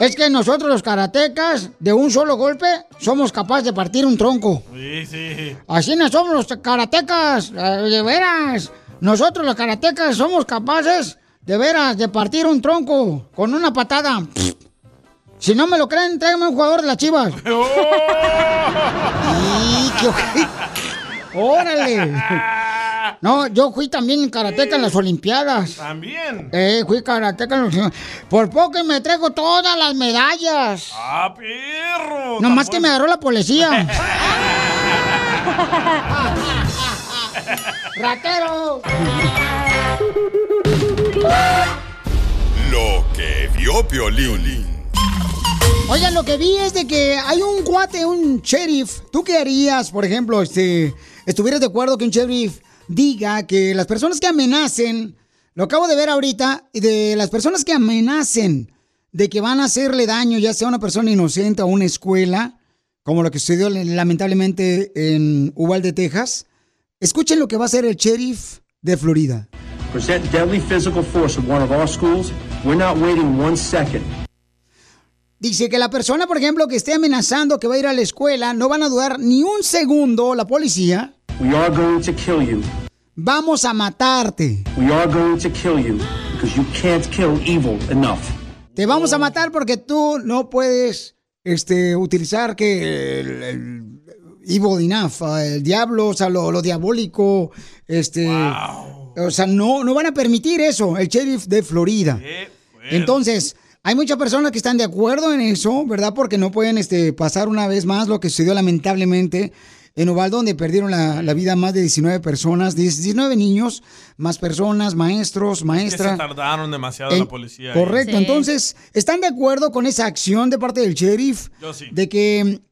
Es que nosotros los karatecas, de un solo golpe, somos capaces de partir un tronco. Sí, sí. Así no somos los karatecas, eh, de veras. Nosotros los karatecas somos capaces, de veras, de partir un tronco con una patada. Si no me lo creen, tráigame un jugador de las chivas. Y qué. ¡Órale! No, yo fui también karateca en las Olimpiadas. También. Eh, fui karateca en las Por poco me traigo todas las medallas. ¡Ah, perro! Nomás que me agarró la policía. ¡Ratero! Lo que vio Piolín. Oigan, lo que vi es de que hay un cuate, un sheriff. ¿Tú qué harías, por ejemplo, este, estuvieras de acuerdo que un sheriff diga que las personas que amenacen, lo acabo de ver ahorita, de las personas que amenacen de que van a hacerle daño, ya sea a una persona inocente o a una escuela, como lo que sucedió lamentablemente en Uvalde, Texas, escuchen lo que va a hacer el sheriff de Florida. Present deadly physical force at one of our schools, we're not waiting one second. Dice que la persona, por ejemplo, que esté amenazando que va a ir a la escuela, no van a dudar ni un segundo la policía. We are going to kill you. Vamos a matarte. We are going to kill you because you can't kill evil enough. Te vamos a matar porque tú no puedes este, utilizar que el, el evil enough, el diablo, o sea, lo, lo diabólico, este, o sea, no, no van a permitir eso, el sheriff de Florida. Entonces, hay muchas personas que están de acuerdo en eso, ¿verdad? Porque no pueden este, pasar una vez más lo que sucedió lamentablemente en Uvalde, donde perdieron la, la vida más de 19 personas, 19 niños, más personas, maestros, Que se maestras. tardaron demasiado En- la policía. ahí. Correcto, entonces, ¿están de acuerdo con esa acción de parte del sheriff? Yo sí. De que mm,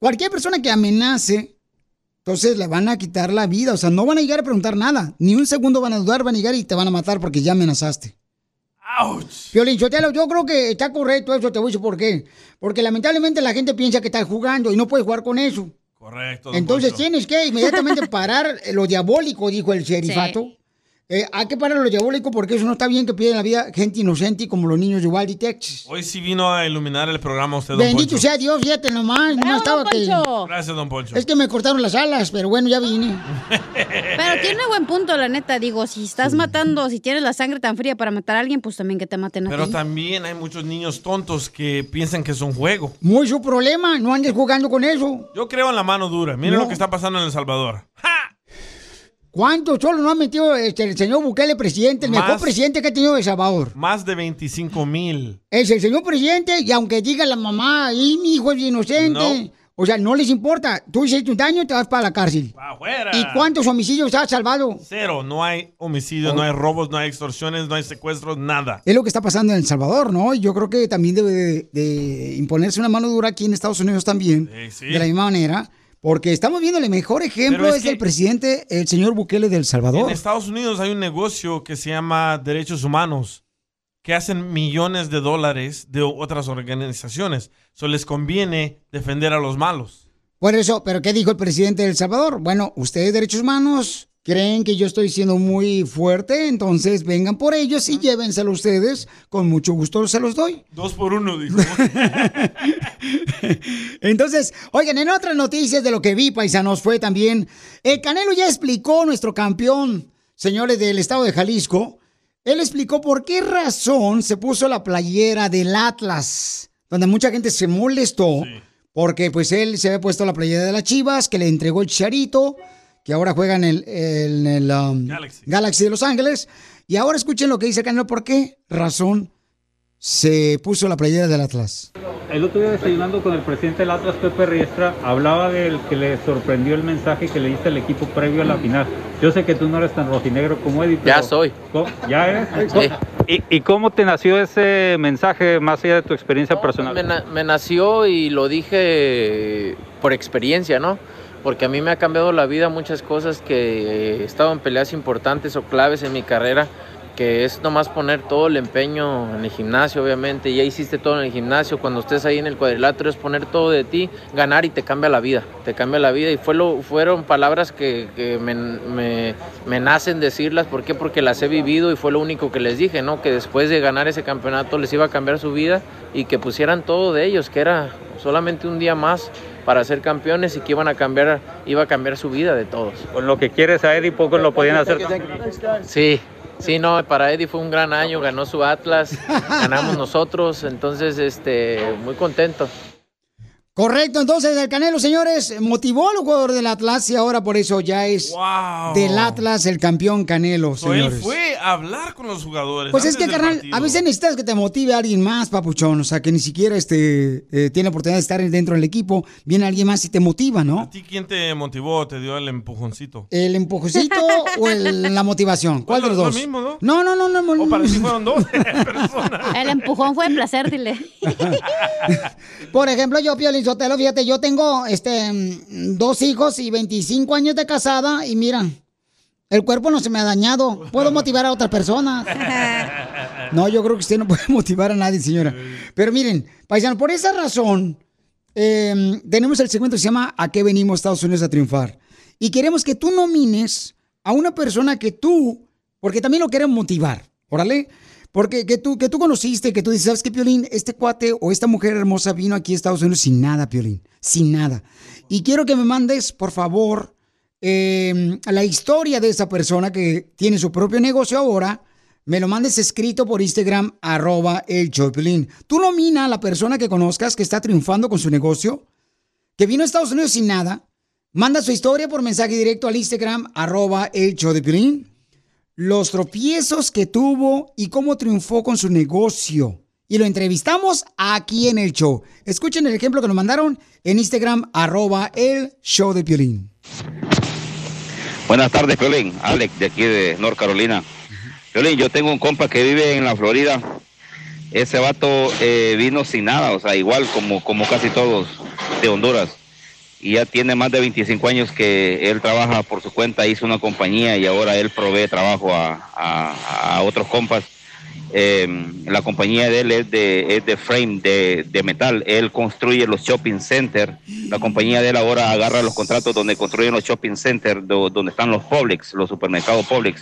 cualquier persona que amenace, entonces le van a quitar la vida, o sea, no van a llegar a preguntar nada, ni un segundo van a dudar, van a llegar y te van a matar porque ya amenazaste. Piolín, Sotelo, yo creo que está correcto eso, te voy a decir por qué. Porque lamentablemente la gente piensa que estás jugando y no puedes jugar con eso. Correcto. Entonces Poncho. tienes que inmediatamente parar lo diabólico, dijo el sherifato. Eh, hay que parar lo diabólico porque eso no está bien que pierdan la vida gente inocente como los niños de Uvalde, Texas. Hoy sí vino a iluminar el programa usted, don Bendito Poncho. sea Dios, fíjate nomás. nomás estaba que... Gracias, don Poncho. Es que me cortaron las alas, pero bueno, ya vine. Pero tiene buen punto, la neta. Digo, si estás matando, si tienes la sangre tan fría para matar a alguien, pues también que te maten a Pero ti. también hay muchos niños tontos que piensan que es un juego. Muy su problema, no andes jugando con eso. Yo creo en la mano dura. Miren No. lo que está pasando en El Salvador. ¿Cuántos solo no ha metido este, el señor Bukele presidente, el mejor presidente que ha tenido El Salvador? Más de 25 mil. Es el señor presidente y aunque diga la mamá, y mi hijo es inocente, o sea, no les importa. Tú hiciste un daño, te vas para la cárcel. ¡Afuera! ¿Y cuántos homicidios has salvado? Cero. No hay homicidios, no hay robos, no hay extorsiones, no hay secuestros, nada. Es lo que está pasando en El Salvador, ¿no? Y yo creo que también debe de, de imponerse una mano dura aquí en Estados Unidos también, Sí, sí. de la misma manera, porque estamos viendo el mejor ejemplo es, es del presidente, el señor Bukele del Salvador. En Estados Unidos hay un negocio que se llama Derechos Humanos, que hacen millones de dólares de otras organizaciones. So les conviene defender a los malos. Por eso, ¿pero qué dijo el presidente de El Salvador? Bueno, ustedes derechos humanos creen que yo estoy siendo muy fuerte, entonces vengan por ellos y llévenselo ustedes. Con mucho gusto se los doy. Dos por uno, dijo. Entonces, oigan, en otras noticias de lo que vi, paisanos, fue también, el Canelo ya explicó, nuestro campeón, señores del estado de Jalisco, él explicó por qué razón se puso la playera del Atlas, donde mucha gente se molestó, porque pues él se había puesto la playera de las Chivas, que le entregó el Chicharito, que ahora juega en el, en el, um, Galaxy. de Los Ángeles, y ahora escuchen lo que dice el Canelo, por qué razón se puso la playera del Atlas. El otro día desayunando con el presidente del Atlas, Pepe Riestra, hablaba del que le sorprendió el mensaje que le diste al equipo previo a la final. Yo sé que tú no eres tan rojinegro como Eddie, pero... Ya soy. ¿Cómo? ¿Ya eres? Sí. ¿Y, y cómo te nació ese mensaje más allá de tu experiencia personal? Me, na- me nació y lo dije por experiencia, ¿no? Porque a mí me ha cambiado la vida muchas cosas que he estado en peleas importantes o claves en mi carrera, que es nomás poner todo el empeño en el gimnasio, obviamente. Ya hiciste todo en el gimnasio, cuando estés ahí en el cuadrilátero es poner todo de ti, ganar y te cambia la vida, te cambia la vida. Y fue fueron palabras que, me nacen decirlas, ¿por qué? Porque las he vivido y fue lo único que les dije, ¿no? Que después de ganar ese campeonato les iba a cambiar su vida y que pusieran todo de ellos, que era solamente un día más para ser campeones y que iban a cambiar, iba a cambiar su vida de todos. Con lo que quieres a Eddie, pocos lo podían hacer. Sí, sí, no, para Eddie fue un gran año, ganó su Atlas, ganamos nosotros, entonces, este, muy contento. Correcto, entonces el Canelo, señores, motivó al jugador del Atlas y ahora por eso ya es del Atlas el campeón Canelo, él señores. fue a hablar con los jugadores. Pues es que, del carnal, partido. a veces necesitas que te motive a alguien más, papuchón. O sea, que ni siquiera este, eh, tiene oportunidad de estar dentro del equipo. Viene alguien más y te motiva, ¿no? ¿A ti quién te motivó, te dio el empujoncito? ¿El empujoncito o el- la motivación? ¿Cuál de los Lo dos? mismo, ¿no? No, no, no, no. O para ti fueron dos. El empujón fue de placer, dile. Por ejemplo, yo, Pio Sotelo, fíjate, yo tengo este, dos hijos y 25 años de casada y mira, el cuerpo no se me ha dañado. Puedo motivar a otras personas. No, yo creo que usted no puede motivar a nadie, señora. Pero miren, paisano, por esa razón, eh, tenemos el segmento que se llama ¿A qué venimos Estados Unidos a triunfar? Y queremos que tú nomines a una persona que tú, porque también lo queremos motivar, órale. Porque que tú, que tú conociste, que tú dices, ¿sabes qué, Piolín? Este cuate o esta mujer hermosa vino aquí a Estados Unidos sin nada, Piolín. Sin nada. Y quiero que me mandes, por favor, eh, la historia de esa persona que tiene su propio negocio ahora. Me lo mandes escrito por Instagram, arroba el Piolín. Tú nomina a la persona que conozcas que está triunfando con su negocio, que vino a Estados Unidos sin nada. Manda su historia por mensaje directo al Instagram, arroba el Piolín los tropiezos que tuvo y cómo triunfó con su negocio. y lo entrevistamos aquí en el show. Escuchen el ejemplo que nos mandaron en Instagram, arroba el show de Piolín. Buenas tardes, Piolín. Alex, de aquí de North Carolina. Piolín, yo tengo un compa que vive en la Florida. Ese vato eh, vino sin nada, o sea, igual como, como casi todos de Honduras. Y ya tiene más de 25 años que él trabaja por su cuenta, hizo una compañía y ahora él provee trabajo a, a- otros compas. Eh, la compañía de él es de, es de frame, de, de metal. Él construye los shopping centers. La compañía de él ahora agarra los contratos donde construyen los shopping centers, do- donde están los Publix, los supermercados Publix.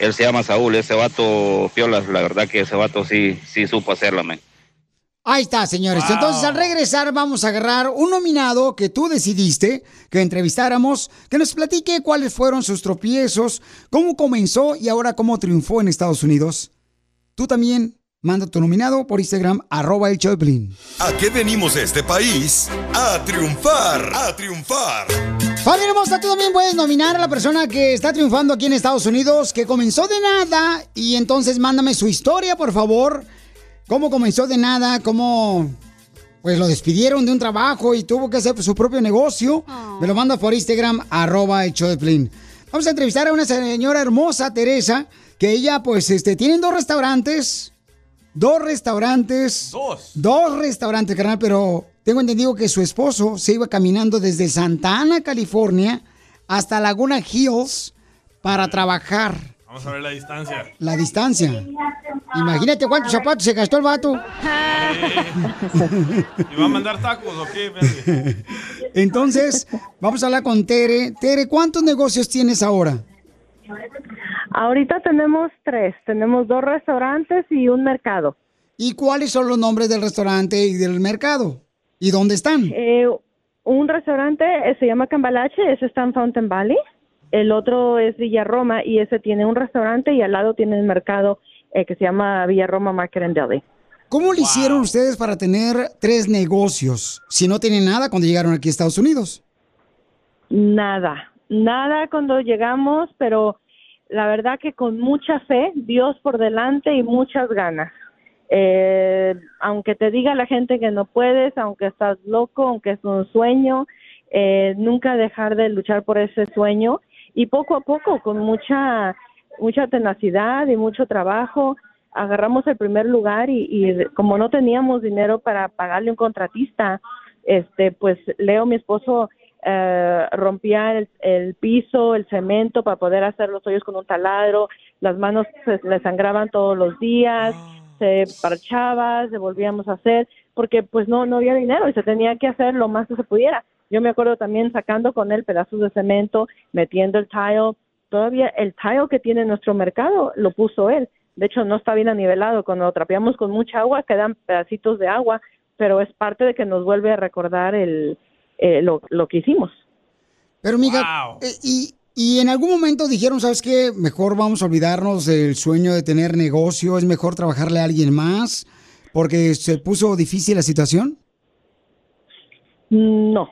Él se llama Saúl, ese vato, piolas, la verdad que ese vato sí, sí supo hacerla, man. Ahí está, señores. Wow. Entonces, al regresar, vamos a agarrar un nominado que tú decidiste que entrevistáramos, que nos platique cuáles fueron sus tropiezos, cómo comenzó y ahora cómo triunfó en Estados Unidos. Tú también manda tu nominado por Instagram, arroba el Choplin. ¿A qué venimos a este país? A triunfar, a triunfar. Familia hermosa, tú también puedes nominar a la persona que está triunfando aquí en Estados Unidos, que comenzó de nada, y entonces mándame su historia, por favor. ¿Cómo comenzó de nada? ¿Cómo pues lo despidieron de un trabajo y tuvo que hacer su propio negocio? Me lo manda por Instagram, arroba el show de Piolín. Vamos a entrevistar a una señora hermosa, Teresa, que ella pues este, tienen dos restaurantes. Dos restaurantes. Dos. Dos restaurantes, carnal, pero tengo entendido que su esposo se iba caminando desde Santa Ana, California, hasta Laguna Hills para trabajar Vamos a ver la distancia. la distancia. Imagínate cuántos zapatos se gastó el vato. ¿Y va a mandar tacos o qué? Entonces, vamos a hablar con Tere. Tere, ¿cuántos negocios tienes ahora? Ahorita tenemos tres. Tenemos dos restaurantes y un mercado. ¿Y cuáles son los nombres del restaurante y del mercado? ¿Y dónde están? Eh, un restaurante eh, se llama Cambalache, ese está en Fountain Valley. El otro es Villarroma y ese tiene un restaurante y al lado tiene el mercado eh, que se llama Villarroma Market and Deli. ¿Cómo le hicieron ustedes para tener tres negocios si no tienen nada cuando llegaron aquí a Estados Unidos? Nada, nada cuando llegamos, pero la verdad que con mucha fe, Dios por delante y muchas ganas. Eh, aunque te diga la gente que no puedes, aunque estás loco, aunque es un sueño, eh, nunca dejar de luchar por ese sueño y poco a poco, con mucha, mucha tenacidad y mucho trabajo, agarramos el primer lugar y, y como no teníamos dinero para pagarle un contratista, este, pues Leo, mi esposo, eh, rompía el, el piso, el cemento para poder hacer los hoyos con un taladro, las manos se le sangraban todos los días, se parchaba, se volvíamos a hacer, porque pues no, no había dinero y se tenía que hacer lo más que se pudiera. Yo me acuerdo también sacando con él pedazos de cemento, metiendo el tile, todavía el tile que tiene nuestro mercado lo puso él. De hecho, no está bien anivelado. Cuando lo trapeamos con mucha agua, quedan pedacitos de agua, pero es parte de que nos vuelve a recordar el, eh, lo, lo que hicimos. Pero, mija, eh, y, y en algún momento dijeron, ¿sabes qué? Mejor vamos a olvidarnos del sueño de tener negocio, es mejor trabajarle a alguien más, porque se puso difícil la situación. No.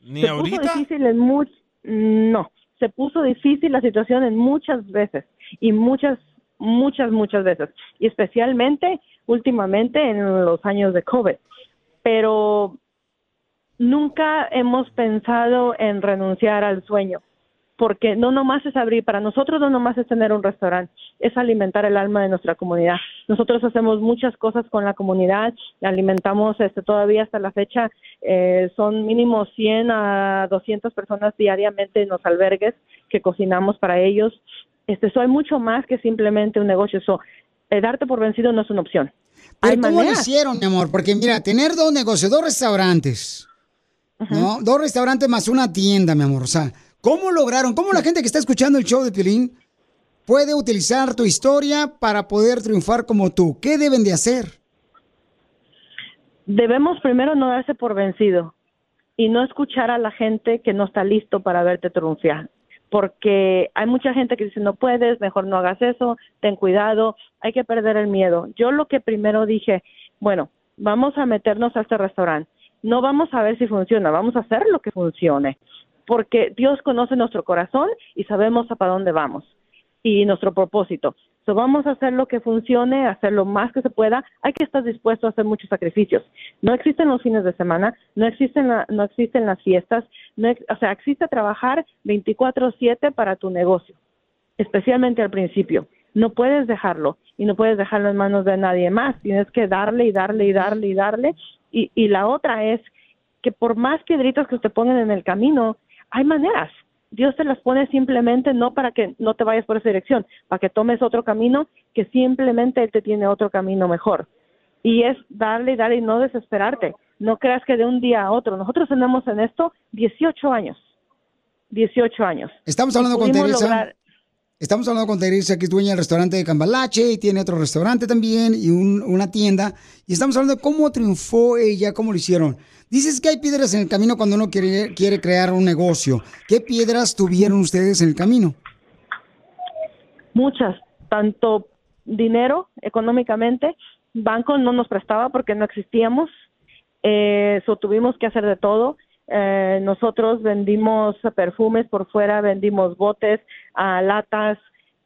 ¿Ni se ahorita? puso difícil en much- no, se puso difícil la situación en muchas veces y muchas, muchas, muchas veces y especialmente últimamente en los años de COVID. Pero nunca hemos pensado en renunciar al sueño porque no nomás es abrir, para nosotros no nomás es tener un restaurante, es alimentar el alma de nuestra comunidad. Nosotros hacemos muchas cosas con la comunidad, alimentamos este, todavía hasta la fecha, eh, son mínimo 100 a 200 personas diariamente en los albergues que cocinamos para ellos. Este, so hay mucho más que simplemente un negocio. So, eh, darte por vencido no es una opción. Pero ¿cómo lo hicieron, mi amor? Porque mira, tener dos negocios, dos restaurantes, ¿no? Dos restaurantes más una tienda, mi amor. O sea, ¿cómo lograron? ¿Cómo la gente que está escuchando el show de Piolín puede utilizar tu historia para poder triunfar como tú? ¿Qué deben de hacer? debemos primero no darse por vencido y no escuchar a la gente que no está listo para verte triunfar. Porque hay mucha gente que dice, no puedes, mejor no hagas eso, ten cuidado, hay que perder el miedo. Yo lo que primero dije, bueno, vamos a meternos a este restaurante. No vamos a ver si funciona, vamos a hacer lo que funcione. Porque Dios conoce nuestro corazón y sabemos a para dónde vamos y nuestro propósito. So, vamos a hacer lo que funcione, hacer lo más que se pueda. Hay que estar dispuesto a hacer muchos sacrificios. No existen los fines de semana, no existen, la- no existen las fiestas, no o sea, existe trabajar 24/7 para tu negocio, especialmente al principio. No puedes dejarlo y no puedes dejarlo en manos de nadie más. Tienes que darle y darle y darle y darle. Y, y la otra es que por más piedritas que te pongan en el camino, hay maneras. Dios te las pone simplemente no para que no te vayas por esa dirección, para que tomes otro camino, que simplemente Él te tiene otro camino mejor. Y es darle y darle y no desesperarte. No creas que de un día a otro. Nosotros tenemos en esto 18 años. 18 años. Estamos hablando con Teresa. lograr- Estamos hablando con Teresa, que es dueña del restaurante de Cambalache y tiene otro restaurante también y un- una tienda. Y estamos hablando de cómo triunfó ella, cómo lo hicieron. Dices que hay piedras en el camino cuando uno quiere, quiere crear un negocio. ¿Qué piedras tuvieron ustedes en el camino? muchas, tanto dinero económicamente, banco no nos prestaba porque no existíamos, eh, tuvimos que hacer de todo. Eh, nosotros vendimos perfumes por fuera, vendimos botes, ah, latas,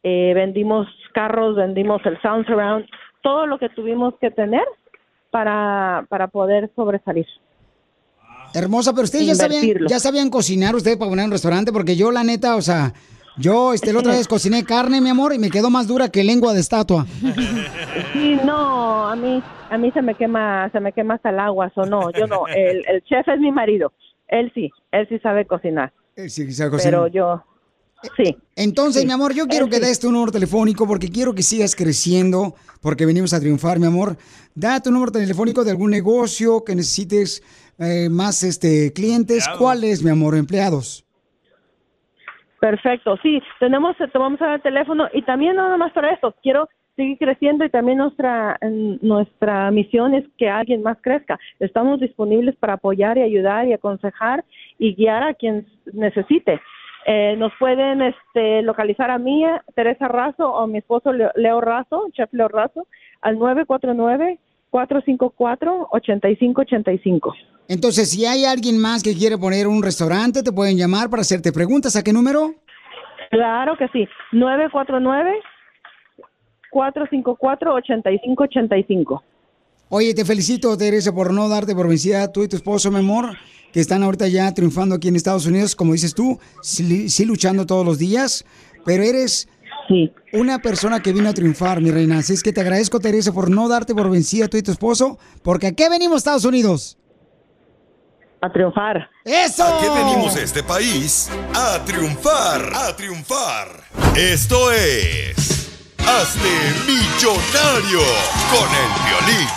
eh, vendimos carros, vendimos el sound surround, todo lo que tuvimos que tener para, para poder sobresalir. Hermosa, pero ustedes ya sabían, ya sabían cocinar ustedes para poner un restaurante, porque yo, la neta, o sea, yo este, la otra vez cociné carne, mi amor, y me quedó más dura que lengua de estatua. Sí, no, a mí, a mí se me quema, se me quema hasta el agua, o no, yo no. El, el chef es mi marido, él sí, él sí sabe cocinar. Él sí sabe cocinar. Pero yo, sí. Entonces, mi amor, yo quiero Él que sí. des tu número telefónico porque quiero que sigas creciendo, porque venimos a triunfar, mi amor. Da tu número telefónico de algún negocio que necesites eh, más este clientes. ¿Cuáles, mi amor, empleados? Perfecto, sí, tenemos, te vamos a dar el teléfono y también nada más para esto, quiero seguir creciendo y también nuestra nuestra misión es que alguien más crezca. Estamos disponibles para apoyar y ayudar y aconsejar y guiar a quien necesite. Eh, nos pueden este, localizar a mí, Teresa Razo, o a mi esposo Leo, Razo, Chef Leo Razo, al 949-454-8585. Entonces, si hay alguien más que quiere poner un restaurante, te pueden llamar para hacerte preguntas. ¿A qué número? Claro que sí, 949-454-8585. Oye, te felicito, Teresa, por no darte por vencida tú y tu esposo, mi amor, que están ahorita ya triunfando aquí en Estados Unidos, como dices tú, sí, sí luchando todos los días, pero eres una persona que vino a triunfar, mi reina. Así es que te agradezco, Teresa, por no darte por vencida tú y tu esposo, porque ¿a qué venimos, Estados Unidos? A triunfar. ¡Eso! ¿A qué venimos a este país? A triunfar, a triunfar. Esto es... Hazte millonario con el violín.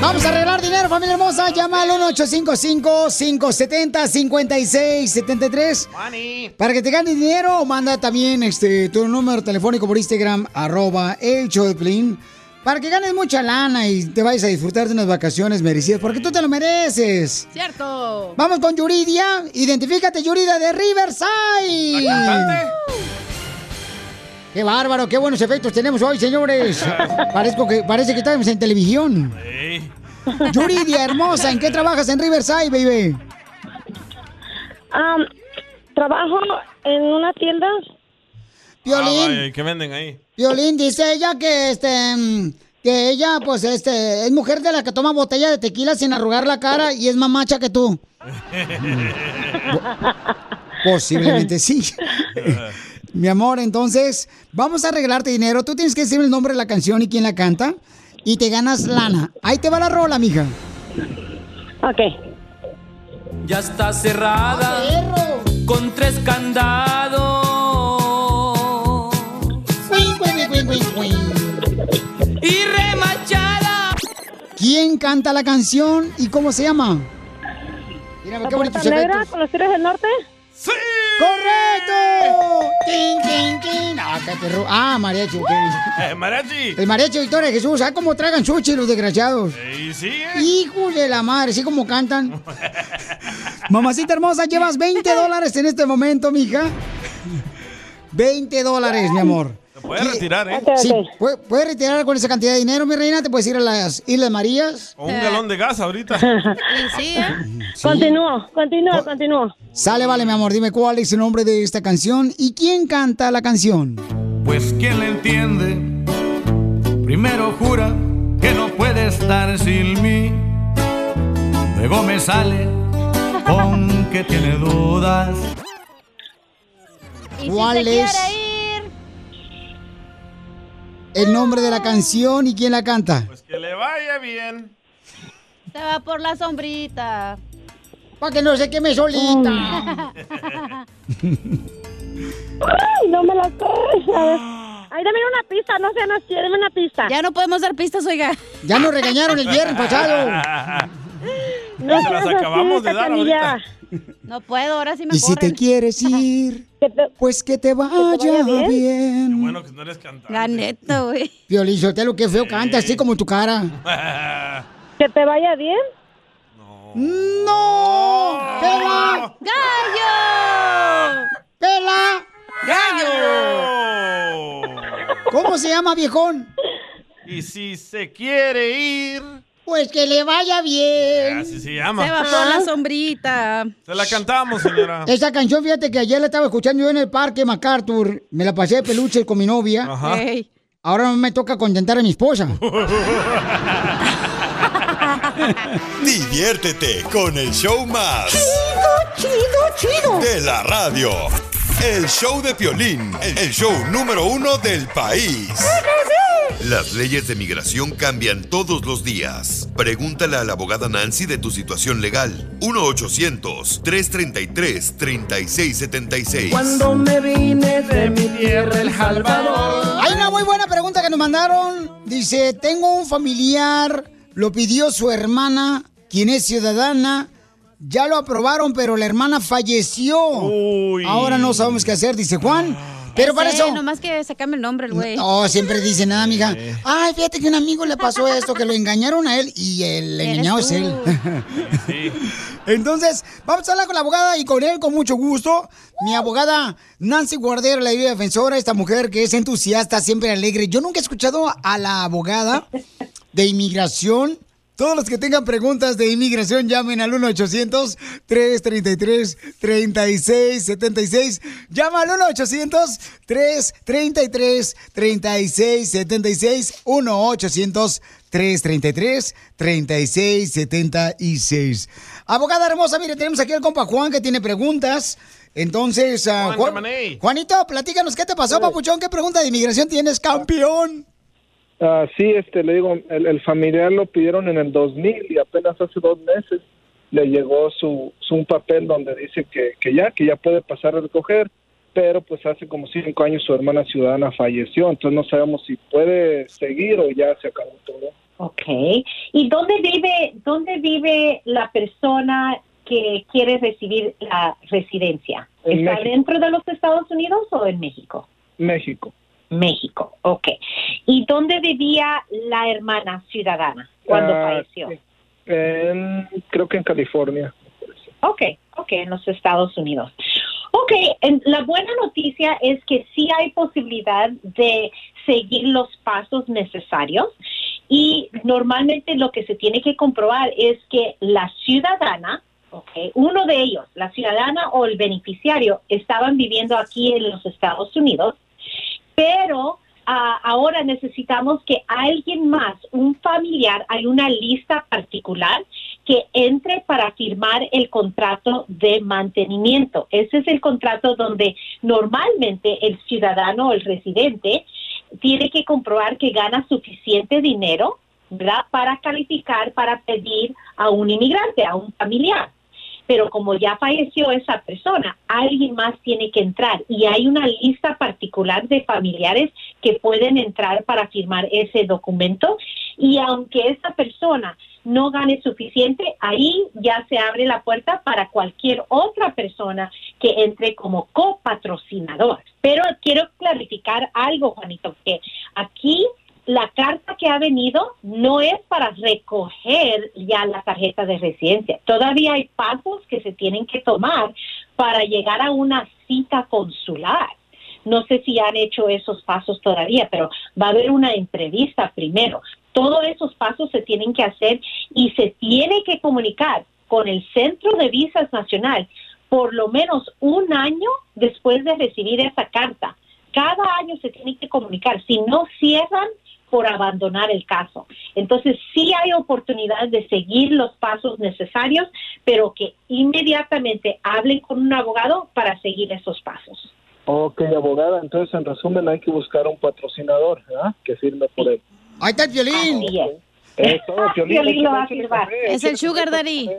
Vamos a arreglar dinero, familia hermosa. Llama al 1-855-570-5673. Para que te ganes dinero, manda también este, tu número telefónico por Instagram, arroba el show de Piolín, Para que ganes mucha lana y te vayas a disfrutar de unas vacaciones merecidas, porque tú te lo mereces. Cierto. Vamos con Yuridia. Identifícate, Yuridia de Riverside. Qué bárbaro, qué buenos efectos tenemos hoy, señores. Parezco que, parece que estamos en televisión. Yuridia, hermosa, ¿en qué trabajas en Riverside, baby? Am, trabajo en una tienda. Piolín. Ah, vaya, ¿y ¿Qué venden ahí? Violín dice ella que este mm, que ella pues este es mujer de la que toma botella de tequila sin arrugar la cara y es más macha que tú. Posiblemente sí. Mi amor, entonces vamos a arreglarte dinero. Tú tienes que decirme el nombre de la canción y quién la canta y te ganas lana. Ahí te va la rola, mija. Ok. Ya está cerrada con tres candados. Y remachada. ¿Quién canta la canción y cómo se llama? Mira, ¿La qué Puerta Negra con los Tigres del Norte? ¡Sí! ¡Correcto! ¡Tin, tin, tin! Ah, qué perro. Ah, mariachi. Eh. El mariachi Victoria Jesús, ¿sabes cómo tragan sushi los desgraciados? Y sigue. Hijos de la madre, ¿sí como cantan? Mamacita hermosa, llevas 20 dólares en este momento, mija. 20 dólares, mi amor. Se puede retirar, ¿eh? Sí, ¿puede- ¿puedes retirar con esa cantidad de dinero, mi reina? ¿Te puedes ir a las Islas Marías? O un galón de gas ahorita. Sí. Continúo, continúo, continúo. Sale, vale, mi amor. Dime cuál es el nombre de esta canción y quién canta la canción. pues ¿quién le entiende? Primero jura que no puede estar sin mí, luego me sale con que tiene dudas. ¿Y si ¿Cuál es quiere ir? El nombre de la canción y quién la canta? Que le vaya bien. Se va por la sombrita. Para que no se queme solita. Ay, no me la sé. Ver. Ay, dame una pista, no sean así, dame una pista. Ya no podemos dar pistas, oiga. Ya nos regañaron el viernes pasado. No Se las acabamos de dar ahorita. No puedo, ahora sí me Y si te quieres ir, pues que te vaya, vaya bien. bien. Bueno, que no eres cantante. La neta, güey. Piolín Sotelo, qué feo canta, así como tu cara. ¿Que te vaya bien? ¡No! ¡Pela! ¡Gallo! ¡Pela! ¡Gallo! ¿Cómo se llama, viejón? Y si se quiere ir, Pues que le vaya bien. así se llama. Se por la sombrita. Se la cantamos, señora. Esa canción, fíjate que ayer la estaba escuchando yo en el parque MacArthur. Me la pasé de peluche con mi novia. Ajá. Ahora me toca contentar a mi esposa. Diviértete con el show más. Chido, chido, chido. De la radio. El show de Piolín, el show número uno del país. Las leyes de migración cambian todos los días. Pregúntale a la abogada Nancy de tu situación legal. 1-800-333-3676. Cuando me vine de mi tierra, El Salvador. Hay una muy buena pregunta que nos mandaron. Dice, tengo un familiar, lo pidió su hermana, quien es ciudadana. Ya lo aprobaron, pero la hermana falleció. Ahora no sabemos qué hacer, dice Juan. Pero para eso... Nomás que se cambie el nombre el güey. No, siempre dice nada, amiga. Ay, fíjate que un amigo le pasó esto, que lo engañaron a él y el engañado es él. Entonces, vamos a hablar con la abogada y con él con mucho gusto. Mi abogada Nancy Guardera, la defensora, esta mujer que es entusiasta, siempre alegre. Yo nunca he escuchado a la abogada de inmigración. Todos los que tengan preguntas de inmigración llamen al 1-800-333-3676. Llama al 1-800-333-3676. 1-800-333-3676. Abogada hermosa, mire, tenemos aquí al compa Juan que tiene preguntas. Entonces, ah, Juan Juan- Camaney. Juanito, platícanos qué te pasó, papuchón. ¿Qué pregunta de inmigración tienes, campeón? Ah, sí, este, le digo, el, el familiar lo pidieron en el 2000 y apenas hace dos meses le llegó su, su un papel donde dice que, que ya, que ya puede pasar a recoger, pero pues hace como cinco años su hermana ciudadana falleció, entonces no sabemos si puede seguir o ya se acabó todo. Ok. ¿Y dónde vive, dónde vive la persona que quiere recibir la residencia? En ¿Está dentro de los Estados Unidos o en México? México. México, ok. ¿Y dónde vivía la hermana ciudadana cuando Ah, falleció? En- creo que en California. Ok, ok, en los Estados Unidos. Ok, en- la buena noticia es que sí hay posibilidad de seguir los pasos necesarios y normalmente lo que se tiene que comprobar es que la ciudadana, uno de ellos, la ciudadana o el beneficiario, estaban viviendo aquí en los Estados Unidos, pero ah, ahora necesitamos que alguien más, un familiar, hay una lista particular que entre para firmar el contrato de mantenimiento. Ese es el contrato donde normalmente el ciudadano o el residente tiene que comprobar que gana suficiente dinero. Para calificar, para pedir a un inmigrante, a un familiar pero como ya falleció esa persona, alguien más tiene que entrar y hay una lista particular de familiares que pueden entrar para firmar ese documento y aunque esa persona no gane suficiente, ahí ya se abre la puerta para cualquier otra persona que entre como copatrocinador. Pero quiero clarificar algo, Juanito, que aquí la carta que ha venido no es para recoger ya la tarjeta de residencia. Todavía hay pasos que se tienen que tomar para llegar a una cita consular. No sé si han hecho esos pasos todavía, pero va a haber una entrevista primero. Todos esos pasos se tienen que hacer y se tiene que comunicar con el Centro de Visas Nacional por lo menos un año después de recibir esa carta cada año se tienen que comunicar. Si no cierran, por abandonar el caso. Entonces, sí hay oportunidad de seguir los pasos necesarios, pero que inmediatamente hablen con un abogado para seguir esos pasos. Ok, abogada, entonces en resumen hay que buscar un patrocinador que firme por él. Ahí está el violín. Es. Eso, Piolín, Piolín lo va a échale firmar. café, Es el sugar daddy.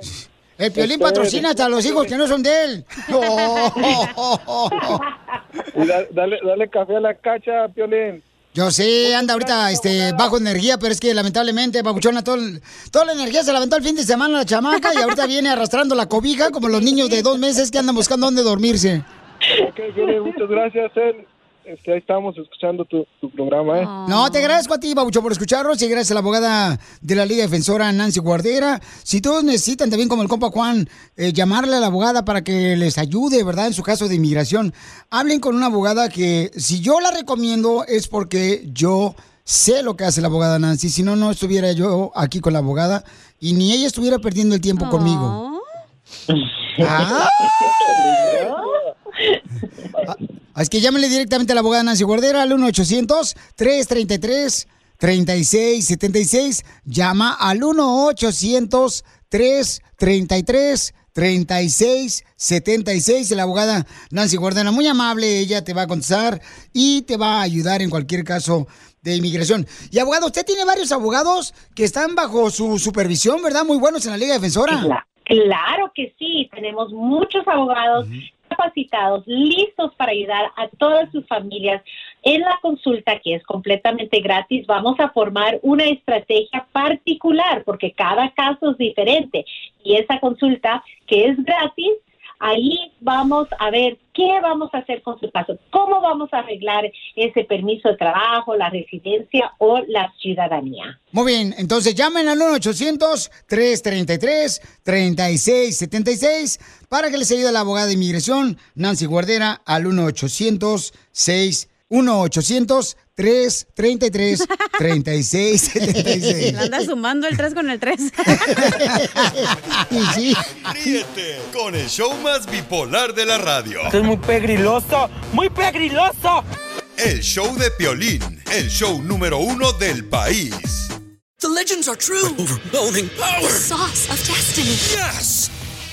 El violín patrocina hasta a los hijos que no son de él. Y da- dale, dale café a la cacha, Piolín. Yo sé, anda ahorita este, bajo energía, pero es que lamentablemente, Papuchona, todo toda la energía se la aventó el fin de semana la chamaca y ahorita viene arrastrando la cobija como los niños de dos meses que andan buscando dónde dormirse. Ok, muchas gracias, él. Este, ahí estamos escuchando tu, tu programa, ¿eh? No, te agradezco a ti, Babucho, por escucharnos y gracias a la abogada de la Liga Defensora, Nancy Guardera. Si todos necesitan, también como el compa Juan, eh, llamarle a la abogada para que les ayude, ¿verdad? En su caso de inmigración, hablen con una abogada que, si yo la recomiendo, es porque yo sé lo que hace la abogada Nancy. Si no, no estuviera yo aquí con la abogada y ni ella estuviera perdiendo el tiempo conmigo. Ah. Es que llámenle directamente a la abogada Nancy Guardera al 1-800-333-3676. Llama al 1-800-333-3676. La abogada Nancy Guardera, muy amable, ella te va a contestar y te va a ayudar en cualquier caso de inmigración. Y abogado, usted tiene varios abogados que están bajo su supervisión, ¿verdad? Muy buenos en la Liga Defensora. Cla- Claro que sí, tenemos muchos abogados capacitados, listos para ayudar a todas sus familias. En la consulta, que es completamente gratis, vamos a formar una estrategia particular, porque cada caso es diferente. Y esa consulta, que es gratis, ahí vamos a ver qué vamos a hacer con su caso, cómo vamos a arreglar ese permiso de trabajo, la residencia o la ciudadanía. Muy bien, entonces llamen al 1-800-333-3676 para que les ayude la abogada de inmigración, Nancy Guardera, al 1-800-6... 1-800-333-3676. Le anda sumando el 3 con el 3. Ríete con el show más bipolar de la radio. Esto es muy pegriloso, muy pegriloso. El show de Piolín, el show número uno del país. The legends are true. overwhelming power! The sauce of destiny. Yes!